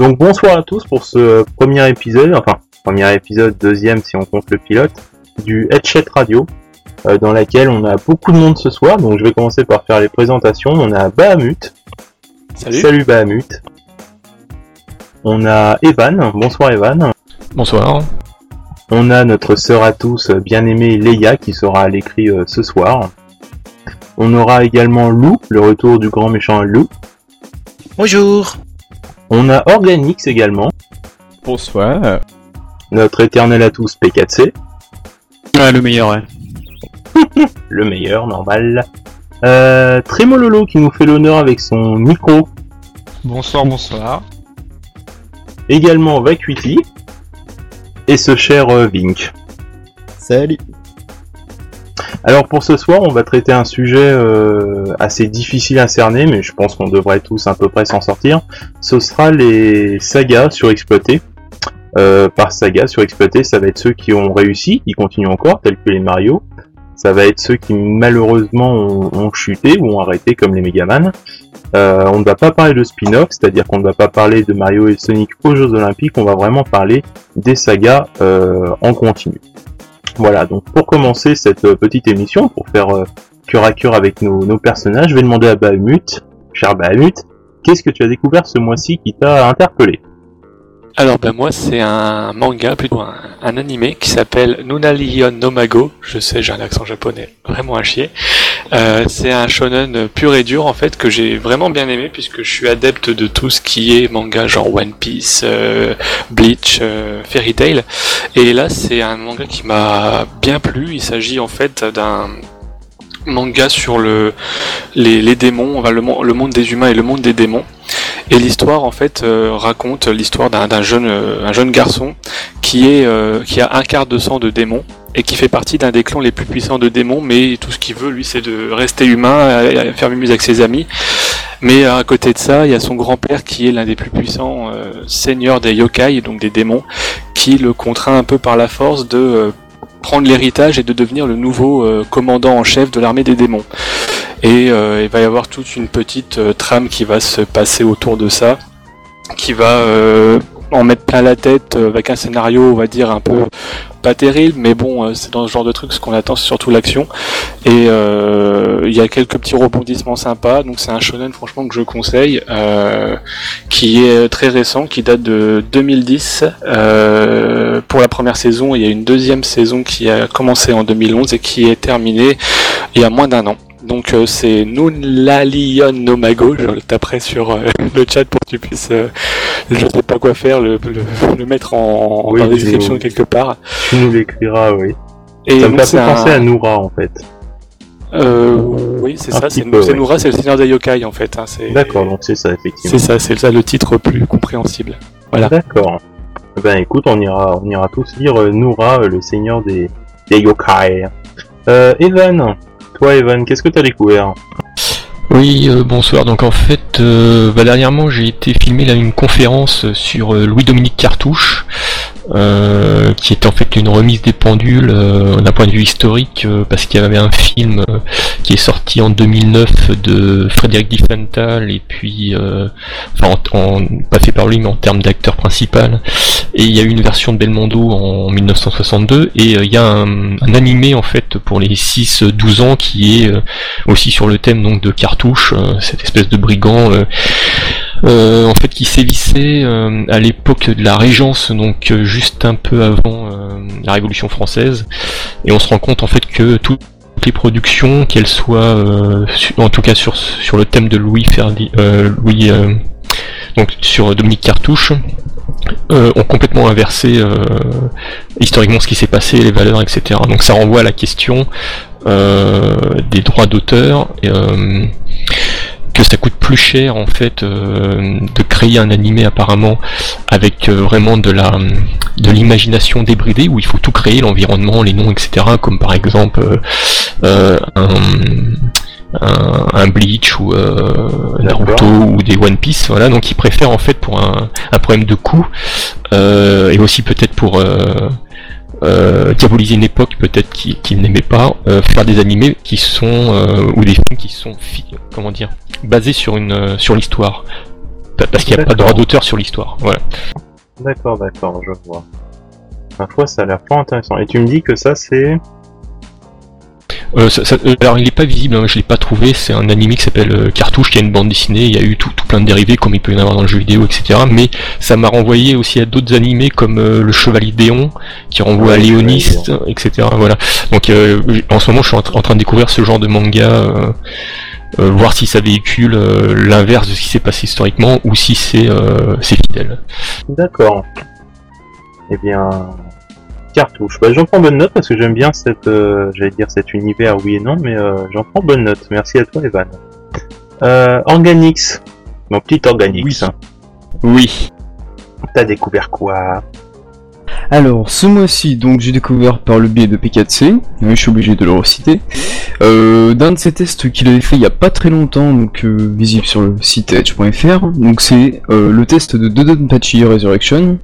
Donc bonsoir à tous pour ce premier épisode, enfin premier épisode, deuxième si on compte le pilote, du Headset Radio, euh, dans laquelle on a beaucoup de monde ce soir. Donc je vais commencer par faire les présentations. On a Bahamut. Salut. Salut Bahamut. On a Evan. Bonsoir Evan. Bonsoir. On a notre sœur à tous, bien aimée Leia, qui sera à l'écrit euh, ce soir. On aura également Lou, le retour du grand méchant Lou. Bonjour. On a Organix également, Bonsoir. notre éternel à tous P4C, Ouais, le meilleur, ouais. le meilleur, normal. Euh, Trémololo qui nous fait l'honneur avec son micro. Bonsoir, bonsoir. Également Vacuity. Et ce cher euh, Vink. Salut. Alors pour ce soir, on va traiter un sujet euh, assez difficile à cerner, mais je pense qu'on devrait tous à peu près s'en sortir. Ce sera les sagas surexploités. Euh, par saga surexploités, ça va être ceux qui ont réussi, qui continuent encore, tels que les Mario. Ça va être ceux qui malheureusement ont, chuté ou ont arrêté, comme les Megaman. Euh, on ne va pas parler de spin-off, c'est-à-dire qu'on ne va pas parler de Mario et Sonic aux Jeux Olympiques, on va vraiment parler des sagas en continu. Voilà, donc pour commencer cette euh, petite émission, pour faire euh, cœur à cœur avec nos, nos personnages, je vais demander à Bahamut, cher Bahamut, qu'est-ce que tu as découvert ce mois-ci qui t'a interpellé? Alors, ben moi, c'est un manga, plutôt un, un animé qui s'appelle Nunalion Nomago. Je sais, j'ai un accent japonais vraiment à chier. Euh, c'est un shonen pur et dur, en fait, que j'ai vraiment bien aimé, puisque je suis adepte de tout ce qui est manga, genre One Piece, euh, Bleach, euh, Fairy Tail. Et là, c'est un manga qui m'a bien plu. Il s'agit, en fait, d'un manga sur le les, démons, enfin, le, le monde des humains et le monde des démons. Et l'histoire en fait euh, raconte l'histoire d'un euh, un jeune garçon qui est euh, qui a un quart de sang de démon et qui fait partie d'un des clans les plus puissants de démons, mais tout ce qu'il veut lui c'est de rester humain, faire mumuse avec ses amis. Mais à côté de ça, il y a son grand-père qui est l'un des plus puissants seigneurs des yokai, donc des démons, qui le contraint un peu par la force de prendre l'héritage et de devenir le nouveau commandant en chef de l'armée des démons. Et euh, il va y avoir toute une petite euh, trame qui va se passer autour de ça, qui va euh, en mettre plein la tête euh, avec un scénario, on va dire, un peu pas terrible, mais bon, euh, c'est dans ce genre de truc, ce qu'on attend, c'est surtout l'action. Et euh, il y a quelques petits rebondissements sympas, donc c'est un shonen franchement que je conseille, euh, qui est très récent, qui date de 2010. Euh, pour la première saison, il y a une deuxième saison qui a commencé en 2011 et qui est terminée il y a moins d'un an. Donc euh, c'est Nunlalion Nomago, je le taperai sur euh, le chat pour que tu puisses, euh, je sais pas quoi faire, le, le, le mettre en, Oui, description oui. quelque part. Tu nous l'écriras, oui. Et Ça me fait penser à Noura en fait. Euh, oui, c'est ça, c'est ouais. Noura, c'est le seigneur des yokai en fait. hein, D'accord, donc c'est ça effectivement. C'est ça, c'est ça le titre plus compréhensible. voilà. D'accord. Ben écoute, on ira, on ira tous lire euh, Noura, euh, le seigneur des, des yokai. Euh, Evan, toi Evan, qu'est-ce que t'as découvert Oui, euh, bonsoir. Donc en fait, euh, bah, dernièrement, j'ai été filmé là une conférence sur euh, Louis-Dominique Cartouche, euh, qui est en fait une remise des pendules euh, d'un point de vue historique, euh, parce qu'il y avait un film euh, qui est sorti en 2009 de Frédéric Diffenthal, et puis, euh, enfin, en, en- pas fait par lui, mais en termes d'acteur principal. Et il y a eu une version de Belmondo en 1962, et il y a un, un animé en fait pour les 6-12 ans qui est aussi sur le thème donc de cartouche, cette espèce de brigand euh, en fait qui sévissait euh, à l'époque de la Régence, donc euh, juste un peu avant euh, la Révolution française, et on se rend compte en fait que toutes les productions, qu'elles soient en tout cas sur sur le thème de Louis Ferdi, Louis donc sur Dominique Cartouche, ont complètement inversé historiquement ce qui s'est passé, les valeurs, etc. Donc ça renvoie à la question des droits d'auteur, que ça coûte plus cher en fait euh, de créer un animé apparemment avec euh, vraiment de la de l'imagination débridée où il faut tout créer, l'environnement, les noms, etc. Comme par exemple euh, euh, un, un, un Bleach ou euh, Naruto ou des One Piece, voilà. Donc ils préfèrent en fait pour un, un problème de coût euh, et aussi peut-être pour euh, diaboliser une époque peut-être qu'ils qu'ils n'aimaient pas, euh, faire des animés qui sont euh, ou des films qui sont comment dire basés sur une sur l'histoire parce qu'il n'y a pas de droit d'auteur sur l'histoire. Voilà. D'accord, d'accord, je vois. Ma foi, ça a l'air pas intéressant. Et tu me dis que ça, c'est. Euh, ça- ça- euh, alors il est pas visible, hein, je l'ai pas trouvé, c'est un animé qui s'appelle euh, Cartouche, qui a une bande dessinée, il y a eu tout, tout plein de dérivés comme il peut y en avoir dans le jeu vidéo, etc. Mais ça m'a renvoyé aussi à d'autres animés comme euh, le Chevalier d'Éon, qui renvoie Ouais, à Léoniste, etc. Voilà. Donc en ce moment je suis en, tra- en train de découvrir ce genre de manga, euh, voir si ça véhicule euh, l'inverse de ce qui s'est passé historiquement ou si c'est euh, c'est fidèle. D'accord. Eh bien. Cartouche. Bah, j'en prends bonne note parce que j'aime bien cette, euh, j'allais dire cet univers, oui et non, mais euh, j'en prends bonne note. Merci à toi, Evan. Euh, Organix. Mon petit Organix. Oui. hein. Oui. T'as découvert quoi? Alors, ce mois-ci, donc j'ai découvert par le biais de P4C, oui, je suis obligé de le reciter, euh, d'un de ces tests qu'il avait fait il y a pas très longtemps, donc euh, visible sur le site edge.fr. Donc c'est euh, le test de Dodonpachi Resurrection.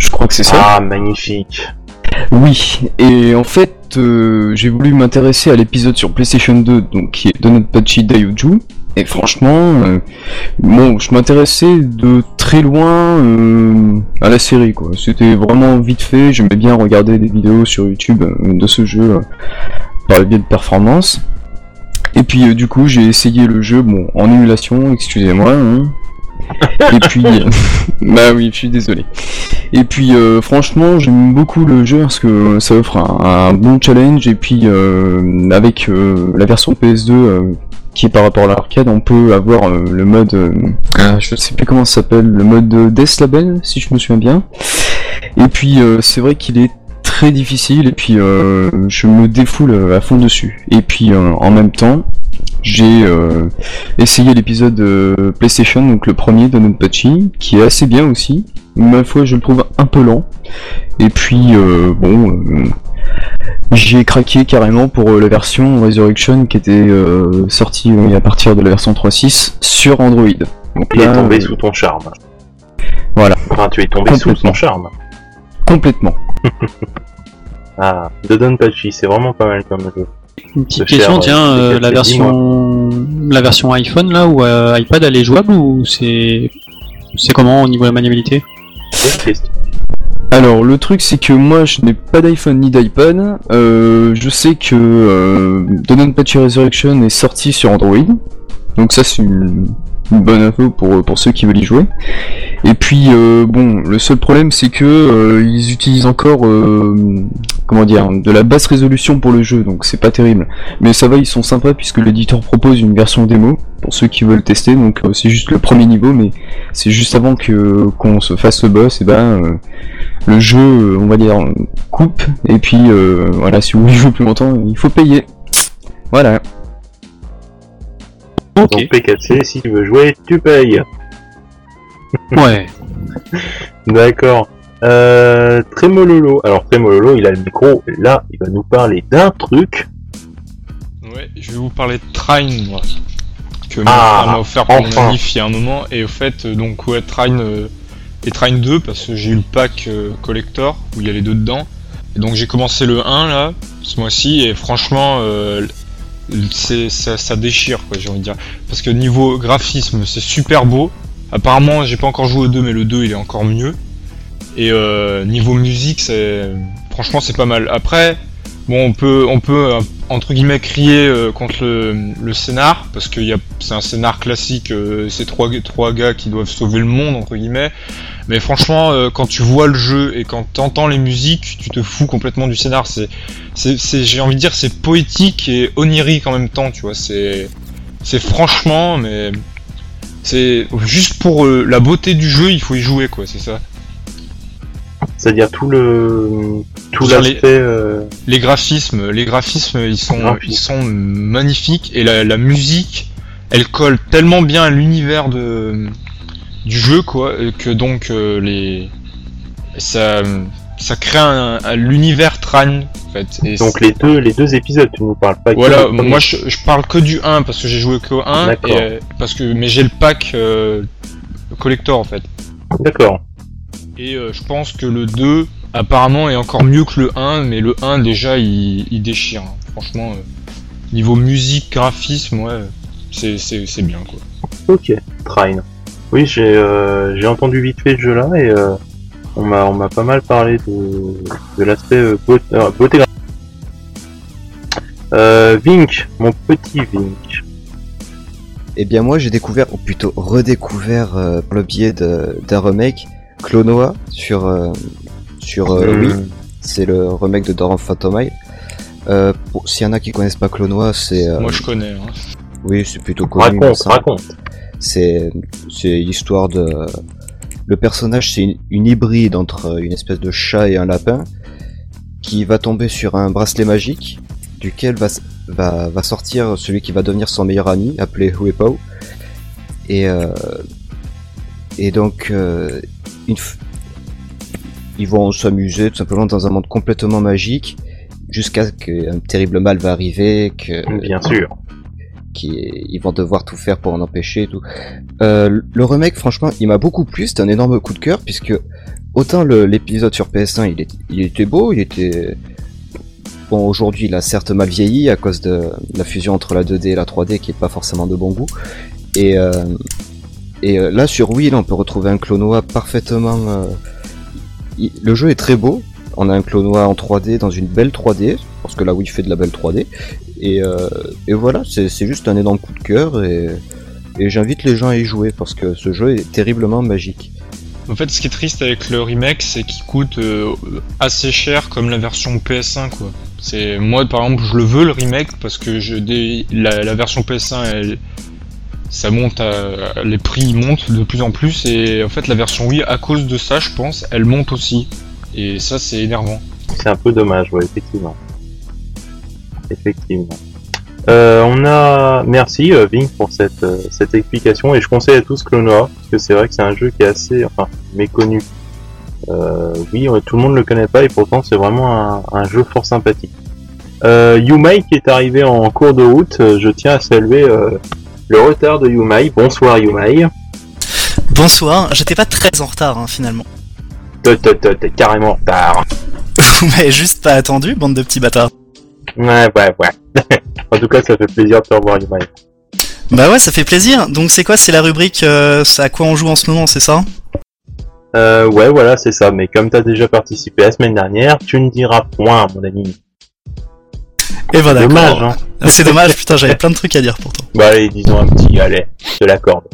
Je crois que c'est ça. Ah, magnifique. Oui, et en fait, euh, j'ai voulu m'intéresser à l'épisode sur PlayStation 2, donc qui est Donutpachi Daiyuju. Et franchement, euh, bon, je m'intéressais de très loin euh, à la série, quoi. C'était vraiment vite fait. J'aimais bien regarder des vidéos sur YouTube de ce jeu par le biais de performance. Et puis du coup, j'ai essayé le jeu, bon, en émulation, excusez-moi. hein. Et puis, bah oui, je suis désolé. Et puis euh, franchement j'aime beaucoup le jeu parce que ça offre un, un bon challenge. Et puis euh, avec euh, la version PS2 euh, qui est par rapport à l'arcade on peut avoir euh, le mode euh, ah, je sais. plus comment ça s'appelle le mode Death Label si je me souviens bien. Et puis euh, c'est vrai qu'il est très difficile et puis euh, je me défoule à fond dessus et puis euh, en même temps j'ai euh, essayé l'épisode PlayStation, donc le premier de Nonpachi, qui est assez bien aussi. Ma foi, je le trouve un peu lent. Et puis, bon, j'ai craqué carrément pour la version Resurrection qui était sortie à partir de la version 3.6 sur Android. Donc Il est tombé sous ton charme. Voilà. Enfin, tu es tombé sous son charme. complètement. Ah, Dodonpachi, c'est vraiment pas mal comme jeu. Une petite Ce question, euh, tiens, euh, P4C, la version la version iPhone là ou euh, iPad elle est jouable ou c'est c'est comment au niveau de la maniabilité? Alors le truc c'est que moi je n'ai pas d'iPhone ni d'iPad. Euh, je sais que euh, Dodonpachi Resurrection est sorti sur Android. Donc ça c'est une, une bonne info pour, pour ceux qui veulent y jouer. Et puis euh, bon, le seul problème c'est que euh, ils utilisent encore euh, comment dire de la basse résolution pour le jeu, donc c'est pas terrible. Mais ça va, ils sont sympas puisque l'éditeur propose une version démo pour ceux qui veulent tester. Donc euh, c'est juste le premier niveau, mais c'est juste avant que qu'on se fasse le boss, et ben euh, le jeu, euh, on va dire, coupe, et puis euh, voilà, si vous voulez jouer plus longtemps, il faut payer. Voilà. Ok. Donc P4C, si tu veux jouer, tu payes. Ouais. D'accord. Euh, Tremololo. Alors Tremololo, il a le micro. Là, il va nous parler d'un truc. Ouais, je vais vous parler de Train, moi. Que mon Ah, m'a offert pour enfin. mon il y a un moment. Et au fait, euh, donc, ouais, Train euh, et Train 2, parce que j'ai eu le pack euh, collector, où il y a les deux dedans. Et donc j'ai commencé le 1 là, ce mois-ci, et franchement, c'est, ça, ça déchire, quoi, j'ai envie de dire. Parce que niveau graphisme, c'est super beau. Apparemment, j'ai pas encore joué au 2, mais le 2 il est encore mieux. Et euh, niveau musique, c'est franchement c'est pas mal. Après, bon, on peut, on peut euh, entre guillemets crier euh, contre le, scénar parce que c'est un scénar classique. euh, c'est trois, gars qui doivent sauver le monde entre guillemets. Mais franchement, quand tu vois le jeu et quand t'entends les musiques, tu te fous complètement du scénar. J'ai envie de dire, c'est poétique et onirique en même temps. Tu vois, c'est, c'est franchement, mais c'est juste pour la beauté du jeu, il faut y jouer quoi. C'est ça. C'est-à-dire tout le tout Sur les- l'aspect. euh, les graphismes, les graphismes, ils sont, ils sont magnifiques et la, la musique, elle colle tellement bien à l'univers de du jeu quoi que donc euh, les ça ça crée un, un- l'univers Tran en fait. Et Donc les deux les deux épisodes, tu nous parles pas. que voilà, moi je, je parle que du 1 parce que j'ai joué qu'au 1 D'accord. et, euh, parce que mais j'ai le pack euh, collector en fait. D'accord. Et euh, je pense que le 2 apparemment est encore mieux que le 1, mais le 1 déjà il, il déchire. hein. Franchement, euh, niveau musique, graphisme, ouais, c'est, c'est, c'est bien quoi. Ok. Train. Oui, j'ai euh, j'ai entendu vite fait ce jeu-là et euh, on m'a on m'a pas mal parlé de, de l'aspect euh, beau- euh, beauté graphique. Euh, Vink, mon petit Vink. Eh bien moi j'ai découvert, ou plutôt redécouvert euh, par le biais de- d'un remake, Clonoa sur, euh, sur euh. Wii. C'est le remake de Dawn of Phantomile. Euh, pour- S'il y en a qui connaissent pas Clonoa, c'est... euh, Moi je connais. Hein. Oui, c'est plutôt connu. Raconte, raconte. C'est c'est l'histoire de le personnage, c'est une, une hybride entre une espèce de chat et un lapin qui va tomber sur un bracelet magique duquel va va, va sortir celui qui va devenir son meilleur ami, appelé Huepao. Et euh, et donc euh, ils vont s'amuser tout simplement dans un monde complètement magique jusqu'à qu'un terrible mal va arriver, que Bien sûr. qui ils vont devoir tout faire pour en empêcher et tout. Euh, le remake, franchement, il m'a beaucoup plu. C'était un énorme coup de cœur puisque autant l'épisode sur PS1, il, est- il était beau, il était bon. Aujourd'hui, il a certes mal vieilli à cause de la fusion entre la 2D et la 3D qui est pas forcément de bon goût. Et euh, et euh, là sur Wii, on peut retrouver un Clonoa parfaitement. euh, le jeu est très beau. On a un Clonoa en 3D dans une belle 3D parce que la Wii fait de la belle 3D. Et, euh, et voilà, c'est juste un énorme coup de cœur et, j'invite les gens à y jouer parce que ce jeu est terriblement magique. En fait, ce qui est triste avec le remake, c'est qu'il coûte assez cher comme la version PS1, quoi. C'est moi, par exemple, je le veux le remake parce que je, la, la version PS1, elle, ça monte, les prix montent de plus en plus et en fait, la version Wii, à cause de ça, je pense, elle monte aussi. Et ça, c'est énervant. C'est un peu dommage, ouais, effectivement. Effectivement. Euh, on a, merci euh, Vink pour cette, euh, cette explication et je conseille à tous Clonoa parce que c'est vrai que c'est un jeu qui est assez, enfin, méconnu. Oui, tout le monde le connaît pas et pourtant c'est vraiment un, jeu fort sympathique. Euh, qui est arrivé en cours de route, je tiens à saluer le retard de Yumai. Bonsoir Yumai. Bonsoir, j'étais pas très en retard hein, finalement. T'es- carrément en retard. Vous m'avez juste pas attendu, bande de petits bâtards. Ouais, ouais, ouais. en tout cas, ça fait plaisir de te revoir Yumai. Bah ouais, ça fait plaisir. Donc c'est quoi? C'est la rubrique euh, à quoi on joue en ce moment, c'est ça? Euh, ouais, voilà, c'est ça. Mais comme t'as déjà participé la semaine dernière, tu ne diras point, mon ami. Et voilà. Dommage, hein. C'est dommage, putain, j'avais plein de trucs à dire pourtant. Bah allez, disons un petit, allez, je te l'accorde.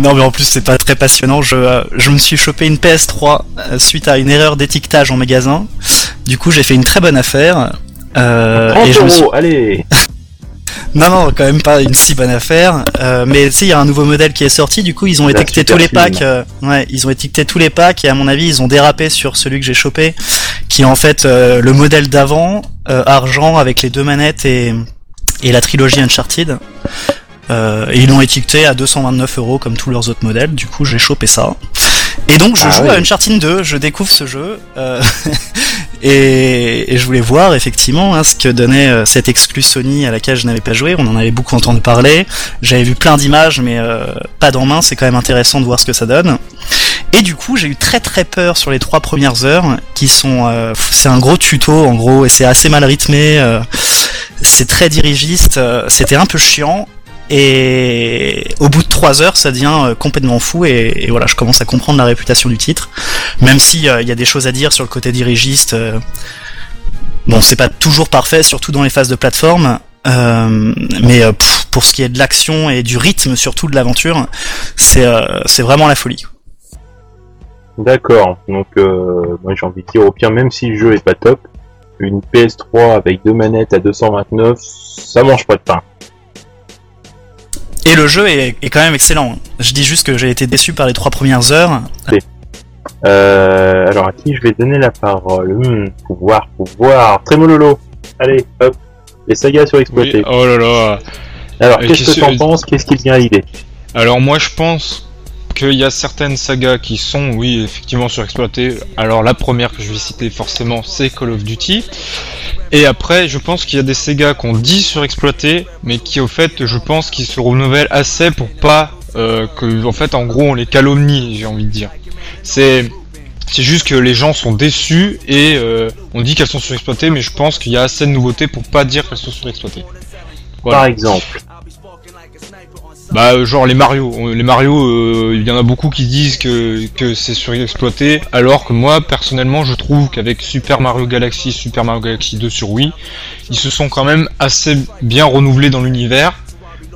Non mais en plus c'est pas très passionnant, je, euh, je me suis chopé une PS3 euh, suite à une erreur d'étiquetage en magasin. Du coup j'ai fait une très bonne affaire. Euh, 30 et je me suis... allez Non non quand même pas une si bonne affaire. Euh, mais tu sais il y a un nouveau modèle qui est sorti, du coup ils ont La étiqueté tous les packs. euh, ouais, ils ont étiqueté tous les packs et à mon avis ils ont dérapé sur celui que j'ai chopé, qui est en fait euh, le modèle d'avant, euh, argent avec les deux manettes et, et la trilogie Uncharted. Euh, et ils l'ont étiqueté à 229 euros comme tous leurs autres modèles. Du coup, j'ai chopé ça. Et donc, je Ah joue oui. à Uncharted 2. Je découvre ce jeu euh, et, et je voulais voir effectivement hein, ce que donnait euh, cette exclus Sony à laquelle je n'avais pas joué. On en avait beaucoup entendu parler. J'avais vu plein d'images, mais euh, pas d'en main. C'est quand même intéressant de voir ce que ça donne. Et du coup, j'ai eu très très peur sur les trois premières heures, qui sont, euh, c'est un gros tuto en gros, et c'est assez mal rythmé. euh, c'est très dirigiste. euh, C'était un peu chiant. Et au bout de trois heures, ça devient euh, complètement fou et, voilà, je commence à comprendre la réputation du titre, même si euh, il y a des choses à dire sur le côté dirigiste. euh, bon, c'est pas toujours parfait, surtout dans les phases de plateforme, mais pour ce qui est de l'action et du rythme, surtout de l'aventure, c'est vraiment la folie. D'accord, donc moi j'ai envie de dire au pire, même si le jeu est pas top, une PS3 avec deux manettes à 229, ça mange pas de pain. Et le jeu est, est quand même excellent. Je dis juste que j'ai été déçu par les trois premières heures. Euh, alors à qui je vais donner la parole Hmm, Pouvoir, pouvoir, Trémololo Allez, hop, les sagas sur Oui, exploité. oh là là. Alors euh, qu'est-ce que t'en penses? Qu'est-ce qui vient à l'idée? Alors moi je pense qu'il y a certaines sagas qui sont, oui, effectivement surexploitées. Alors la première que je vais citer forcément, c'est Call of Duty. Et après, je pense qu'il y a des sagas qu'on dit surexploitées, mais qui au fait, je pense qu'ils se renouvellent assez pour pas euh, que, en fait, en gros, on les calomnie, j'ai envie de dire. C'est c'est juste que les gens sont déçus et euh, on dit qu'elles sont surexploitées, mais je pense qu'il y a assez de nouveautés pour pas dire qu'elles sont surexploitées. Par exemple Bah genre les Mario, les Mario, euh, il y en a beaucoup qui disent que, que c'est surexploité, alors que moi personnellement je trouve qu'avec Super Mario Galaxy, Super Mario Galaxy 2 sur Wii, ils se sont quand même assez bien renouvelés dans l'univers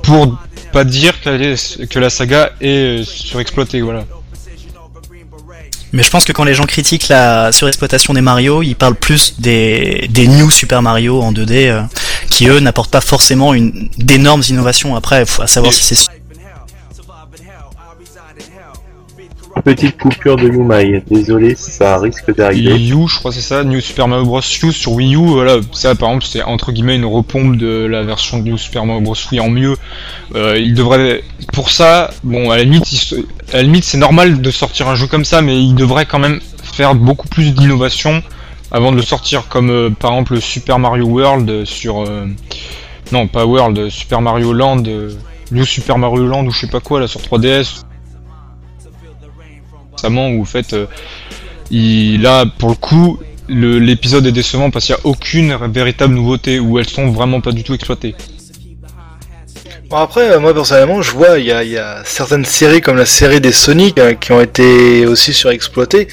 pour pas dire que la saga est euh, surexploitée, voilà. Mais je pense que quand les gens critiquent la surexploitation des Mario, ils parlent plus des, des New Super Mario en 2D, euh, qui eux n'apportent pas forcément une d'énormes innovations. Après, faut à savoir si c'est Petite coupure de Lumai, désolé, ça risque d'arriver. U, je crois c'est ça, New Super Mario Bros. U sur Wii U, voilà, ça par exemple c'est entre guillemets une repompe de la version de New Super Mario Bros. Wii en mieux. Euh, il devrait, pour ça, bon à la limite, à limite c'est normal de sortir un jeu comme ça, mais il devrait quand même faire beaucoup plus d'innovation avant de le sortir, comme euh, par exemple Super Mario World sur, euh, non pas World, Super Mario Land, New Super Mario Land ou je sais pas quoi là sur 3DS. Où en fait euh, il, là, pour le coup, l'épisode est décevant parce qu'il n'y a aucune véritable nouveauté, où elles sont vraiment pas du tout exploitées. Bon après, euh, moi personnellement, je vois, il y a, y a certaines séries comme la série des Sonic euh, qui ont été aussi surexploitées.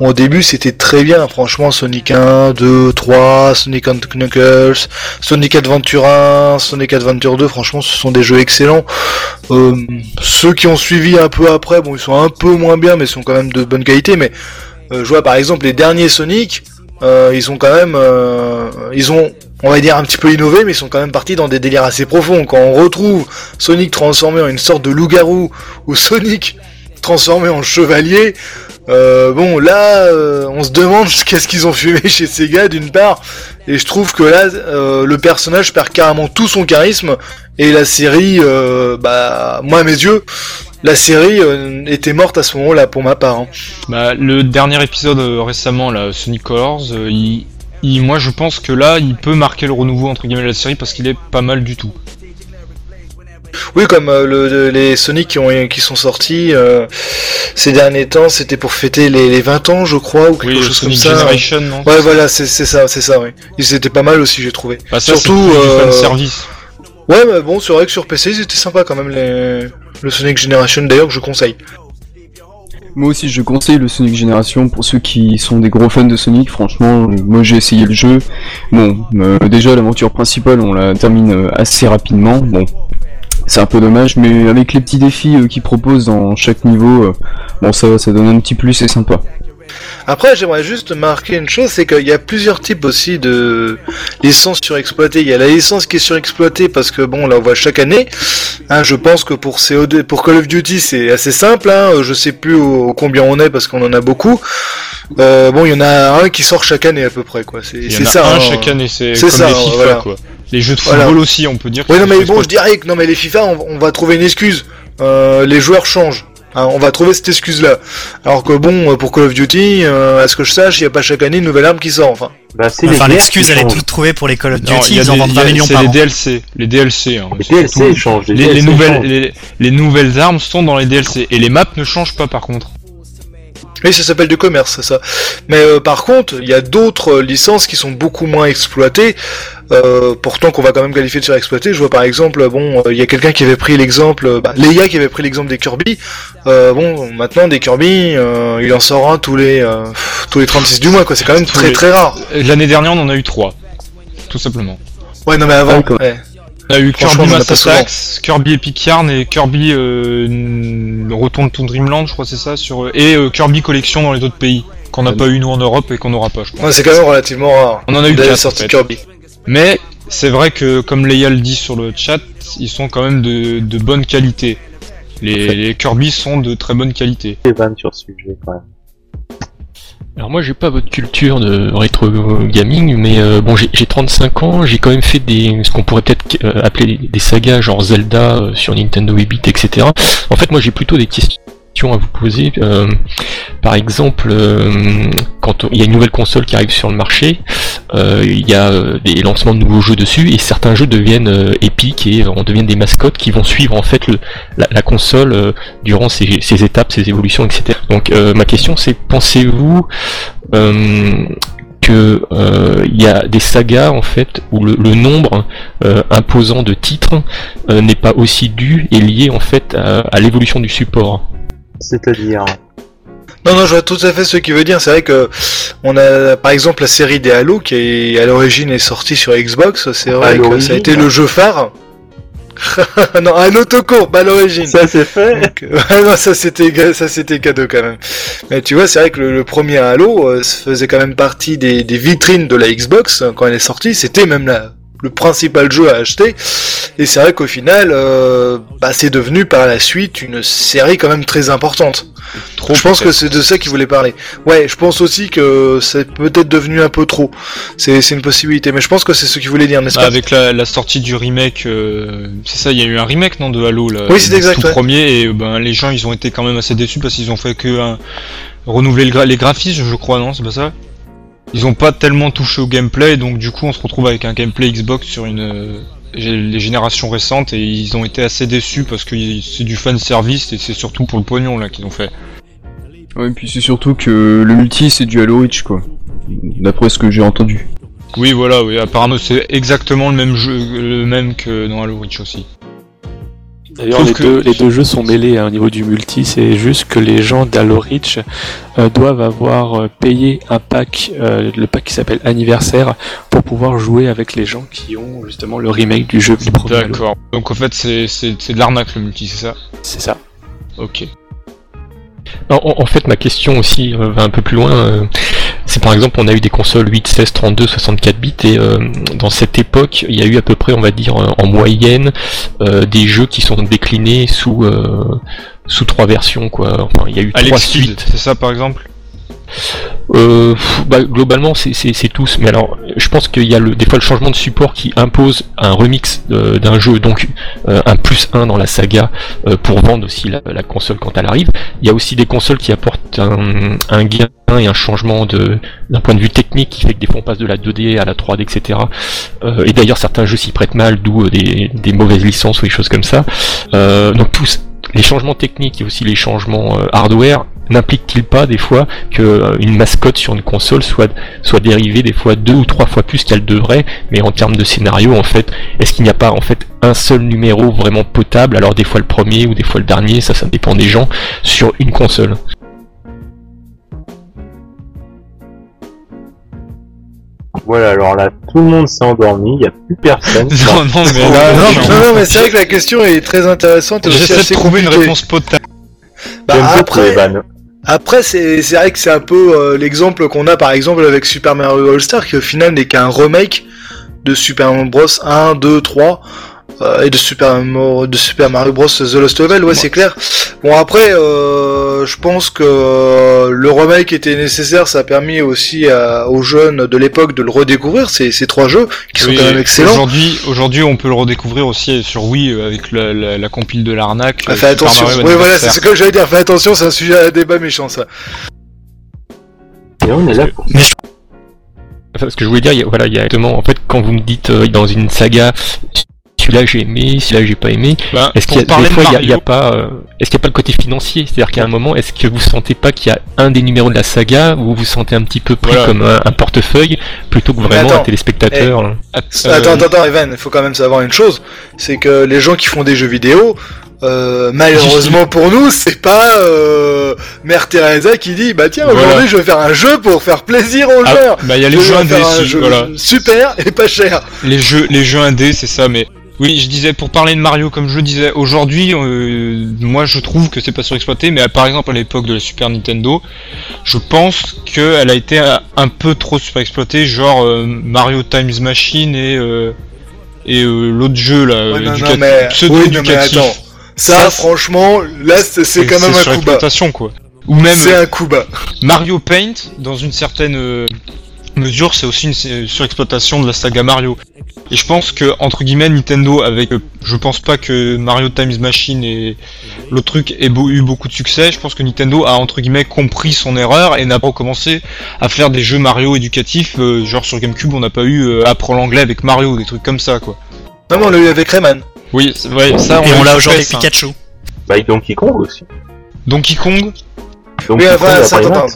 Bon, au début, c'était très bien, franchement, Sonic 1, 2, 3, Sonic and Knuckles, Sonic Adventure 1, Sonic Adventure 2, franchement, ce sont des jeux excellents. Euh, ceux qui ont suivi un peu après, bon, ils sont un peu moins bien, mais ils sont quand même de bonne qualité. Mais euh, je vois par exemple les derniers Sonic, euh, ils sont quand même, euh, ils ont, on va dire un petit peu innové, mais ils sont quand même partis dans des délires assez profonds. Quand on retrouve Sonic transformé en une sorte de loup-garou ou Sonic transformé en chevalier, euh, bon là, euh, on se demande qu'est-ce qu'ils ont fumé chez Sega d'une part, et je trouve que là, euh, le personnage perd carrément tout son charisme et la série, bah, moi à mes yeux, la série était morte à ce moment-là pour ma part. hein. Bah, le dernier épisode récemment, là, Sonic Colors, il, il- moi je pense que là, il peut marquer le renouveau entre guillemets de la série parce qu'il est pas mal du tout. Oui, comme euh, le, le- les Sonic qui, ont, qui sont sortis euh, ces derniers temps, c'était pour fêter les, les 20 ans, je crois, ou quelque Oui, chose Sonic comme ça. Generation, non Ouais, voilà, c'est ça, c'est ça, oui. Ils étaient pas mal aussi, j'ai trouvé. Bah, ça, Surtout, euh, service. Ouais, mais bon, c'est vrai que sur PC, ils étaient sympas quand même, les... le Sonic Generation, d'ailleurs, que je conseille. Moi aussi, je conseille le Sonic Generation pour ceux qui sont des gros fans de Sonic. Franchement, euh, moi j'ai essayé le jeu. Bon, euh, déjà l'aventure principale, on la termine euh, assez rapidement. Bon, c'est un peu dommage, mais avec les petits défis euh, qu'ils proposent dans chaque niveau, bon ça, ça donne un petit plus, c'est sympa. Après, j'aimerais juste marquer une chose, c'est qu'il y a plusieurs types aussi de licences surexploitées. Il y a la licence qui est surexploitée parce que bon, on la voit chaque année. Hein, je pense que pour COD, pour Call of Duty, c'est assez simple. Hein, je sais plus au, combien on est parce qu'on en a beaucoup. Euh, bon, il y en a un qui sort chaque année à peu près, quoi. C'est Il y c'est en a ça. un hein. chaque année, c'est comme ça, les FIFA, voilà. quoi. Les jeux de Voilà. football aussi, on peut dire. Oui, non, mais bon, je dirais que non, mais les FIFA, on, on va trouver une excuse. Euh, les joueurs changent. Hein, on va trouver cette excuse-là. Alors que bon, pour Call of Duty, euh, à ce que je sache, il n'y a pas chaque année une nouvelle arme qui sort. Enfin, Bah, c'est Enfin, l'excuse, elle est toute trouvée pour les Call of Non, Duty, il y a ils en des- vendent il y a- 20 millions c'est par les an. DLC, les DLC. Hein, Les DLC changent. Les, les, les DLC nouvelles, changent. les, les nouvelles armes sont dans les DLC et les maps ne changent pas par contre. oui, ça s'appelle du commerce, c'est ça. Mais euh, par contre, il y a d'autres euh, licences qui sont beaucoup moins exploitées. Euh, pourtant, qu'on va quand même qualifier de surexploitées. Je vois par exemple, bon, euh, il y a quelqu'un qui avait pris l'exemple, euh, bah, Leia qui avait pris l'exemple des Kirby. Euh, bon, maintenant des Kirby, euh, il en sort un tous les euh, tous les 36 du mois, quoi. C'est quand même Tous très les- très rare. L'année dernière, on en a eu trois, tout simplement. Ouais, non mais avant. Ah, quoi. ouais. On a eu Kirby Mass. Attacks, Kirby Epic Yarn et Kirby euh, Retourne to Dreamland, je crois c'est ça, sur et euh, Kirby Collection dans les autres pays qu'on n'a pas eu nous en Europe et qu'on n'aura pas, je crois. Ouais, c'est quand même relativement rare. On en a eu quatre, en fait. Kirby. Mais c'est vrai que, comme Leia le dit sur le chat, ils sont quand même de, de bonne qualité. Les, les Kirby sont de très bonne qualité. des vannes sur ce sujet quand même. Alors moi j'ai pas votre culture de rétro gaming, mais euh, bon j'ai j'ai 35 ans, j'ai quand même fait des ce qu'on pourrait peut-être euh, appeler des, sagas genre Zelda euh, sur Nintendo 8-bit, etc. En fait moi j'ai plutôt des questions à vous poser. Euh, par exemple, euh, quand il y a une nouvelle console qui arrive sur le marché, euh, il y a des lancements de nouveaux jeux dessus et certains jeux deviennent épiques et on devient des mascottes qui vont suivre en fait le, la, console durant ses, étapes, ses évolutions, etc. Donc ma question c'est pensez-vous que il y a des sagas en fait où le, nombre imposant de titres n'est pas aussi dû et lié en fait à l'évolution du support? C'est-à-dire. Non, non, je vois tout à fait ce qu'il veut dire. C'est vrai que on a, par exemple, la série des Halo qui est, à l'origine est sortie sur Xbox. C'est vrai que ça a été le jeu phare. non, un autocours, pas à l'origine. Ça c'est fait. Donc, euh, ouais, non, ça c'était ça c'était cadeau quand même. Mais tu vois, c'est vrai que le, le premier Halo euh, faisait quand même partie des, des vitrines de la Xbox euh, quand elle est sortie. C'était même la, le principal jeu à acheter. Et c'est vrai qu'au final, euh, bah, c'est devenu par la suite une série quand même très importante. Trop je pense que c'est de ça qu'il voulait parler. Ouais, je pense aussi que c'est peut-être devenu un peu trop. C'est c'est une possibilité, mais je pense que c'est ce qu'il voulait dire, n'est-ce Bah, pas avec la, la sortie du remake, euh, c'est ça, il y a eu un remake non de Halo là, Oui, c'est le exact, tout ouais. premier et euh, ben les gens ils ont été quand même assez déçus parce qu'ils ont fait que un- renouveler le gra- les graphismes, je crois, non, c'est pas ça? Ils ont pas tellement touché au gameplay, donc du coup on se retrouve avec un gameplay Xbox sur une euh, les générations récentes et ils ont été assez déçus parce que c'est du fan service et c'est surtout pour le pognon là qu'ils ont fait. Ouais, et puis c'est surtout que le multi c'est du Halo Reach quoi. D'après ce que j'ai entendu. Oui, voilà, oui, apparemment c'est exactement le même jeu, le même que dans Halo Reach aussi. D'ailleurs, les, que- deux, les deux jeux sont mêlés hein, au niveau du multi. C'est juste que les gens d'Halo Reach euh, doivent avoir euh, payé un pack, euh, le pack qui s'appelle Anniversaire, pour pouvoir jouer avec les gens qui ont justement le remake du jeu. D'accord. Donc en fait c'est c'est c'est de l'arnaque le multi, c'est ça? C'est ça. Ok. En, en- en fait, ma question aussi euh, va un peu plus loin. C'est par exemple, on a eu des consoles 8, 16, 32, 64 bits, et euh, dans cette époque, il y a eu à peu près, on va dire, euh, en moyenne, euh, des jeux qui sont déclinés sous sous trois versions, quoi. Enfin, il y a eu trois Kidd, suites. c'est ça par exemple? Euh, bah, globalement, c'est- tous. Mais alors, je pense qu'il y a des fois le changement de support qui impose un remix euh, d'un jeu, donc euh, un plus 1 dans la saga pour vendre aussi la, console quand elle arrive. Il y a aussi des consoles qui apportent un, gain et un changement d'un point de vue technique qui fait que des fois on passe de la 2D à la 3D, etc. Et d'ailleurs, certains jeux s'y prêtent mal, d'où des, des mauvaises licences ou des choses comme ça. Donc tous les changements techniques et aussi les changements hardware n'implique-t-il pas des fois que euh, une mascotte sur une console soit soit dérivée des fois deux ou trois fois plus qu'elle devrait? Mais en termes de scénario en fait est-ce qu'il n'y a pas en fait un seul numéro vraiment potable? Alors des fois le premier ou des fois le dernier ça ça dépend des gens sur une console Voilà, alors là, tout le monde s'est endormi, il n'y a plus personne. Non, non, mais là, non, je- non, non, mais c'est vrai que la question est très intéressante. j'essaie de trouver une réponse potable. Bah, après. Après, c'est vrai que c'est un peu euh, l'exemple qu'on a par exemple avec Super Mario All-Star, qui au final n'est qu'un remake de Super Mario Bros. 1, 2, 3 euh, et de Super, Mario, de Super Mario Bros The Lost Level, ouais, c'est clair. Bon, après, euh, je pense que euh, le remake était nécessaire, ça a permis aussi à- aux jeunes de l'époque de le redécouvrir, ces, ces trois jeux qui sont Oui, quand même excellents. Aujourd'hui, aujourd'hui, on peut le redécouvrir aussi sur Wii euh, avec la, la, la compile de l'arnaque. Ah, euh, fais attention, Mario oui, voilà, c'est ce que j'allais dire, fais attention, c'est un sujet à débat méchant ça. Et on est là pour Enfin, ce que je voulais dire, il y a- voilà, il y a exactement, en fait, quand vous me dites euh, dans une saga, celui-là j'ai aimé, celui-là j'ai pas aimé, Ben, est-ce pour qu'il y a parler des de fois il y a, il y a Mario- pas, euh, est-ce qu'il y a pas le côté financier, c'est-à-dire qu'à un moment, est-ce que vous sentez pas qu'il y a un des numéros de la saga où vous vous sentez un petit peu pris Voilà. comme un, un portefeuille plutôt que vraiment attends. un téléspectateur hein. Att- Attends, euh, attends, attends, Evan, il faut quand même savoir une chose, c'est que les gens qui font des jeux vidéo, euh, malheureusement pour nous, c'est pas euh, Mère Teresa qui dit bah tiens Voilà. aujourd'hui je vais faire un jeu pour faire plaisir aux Ah, joueurs. bah, il y a les Je jeux indés, voilà. super et pas cher. Les jeux, les jeux indés, c'est ça, mais oui, je disais pour parler de Mario, comme je disais, aujourd'hui, euh, moi je trouve que c'est pas surexploité, mais euh, par exemple à l'époque de la Super Nintendo, je pense qu'elle a été un peu trop surexploitée, genre euh, Mario Times Machine et euh, et euh, l'autre jeu là, Ouais, non, non, mais- pseudo-éducatif. oui, non, mais attends. Ça, franchement, là c'est quand même un coup bas. surexploitation quoi. Ou même C'est un coup bas. Mario Paint, dans une certaine euh, mesure, c'est aussi une surexploitation de la saga Mario. Et je pense que entre guillemets Nintendo avec, euh, je pense pas que Mario Times Machine et l'autre truc ait beau- eu beaucoup de succès. Je pense que Nintendo a entre guillemets compris son erreur et n'a pas recommencé à faire des jeux Mario éducatifs. euh, genre sur GameCube, on n'a pas eu euh, apprendre l'anglais avec Mario, des trucs comme ça quoi. Non mais on l'a eu avec Rayman. Oui, c'est vrai. Ça, Et a on l'a aujourd'hui avec PS1. Pikachu. Bah, avec Donkey Kong aussi. Donkey Kong? Donkey Oui, Kong, enfin, la ça, attends, attends.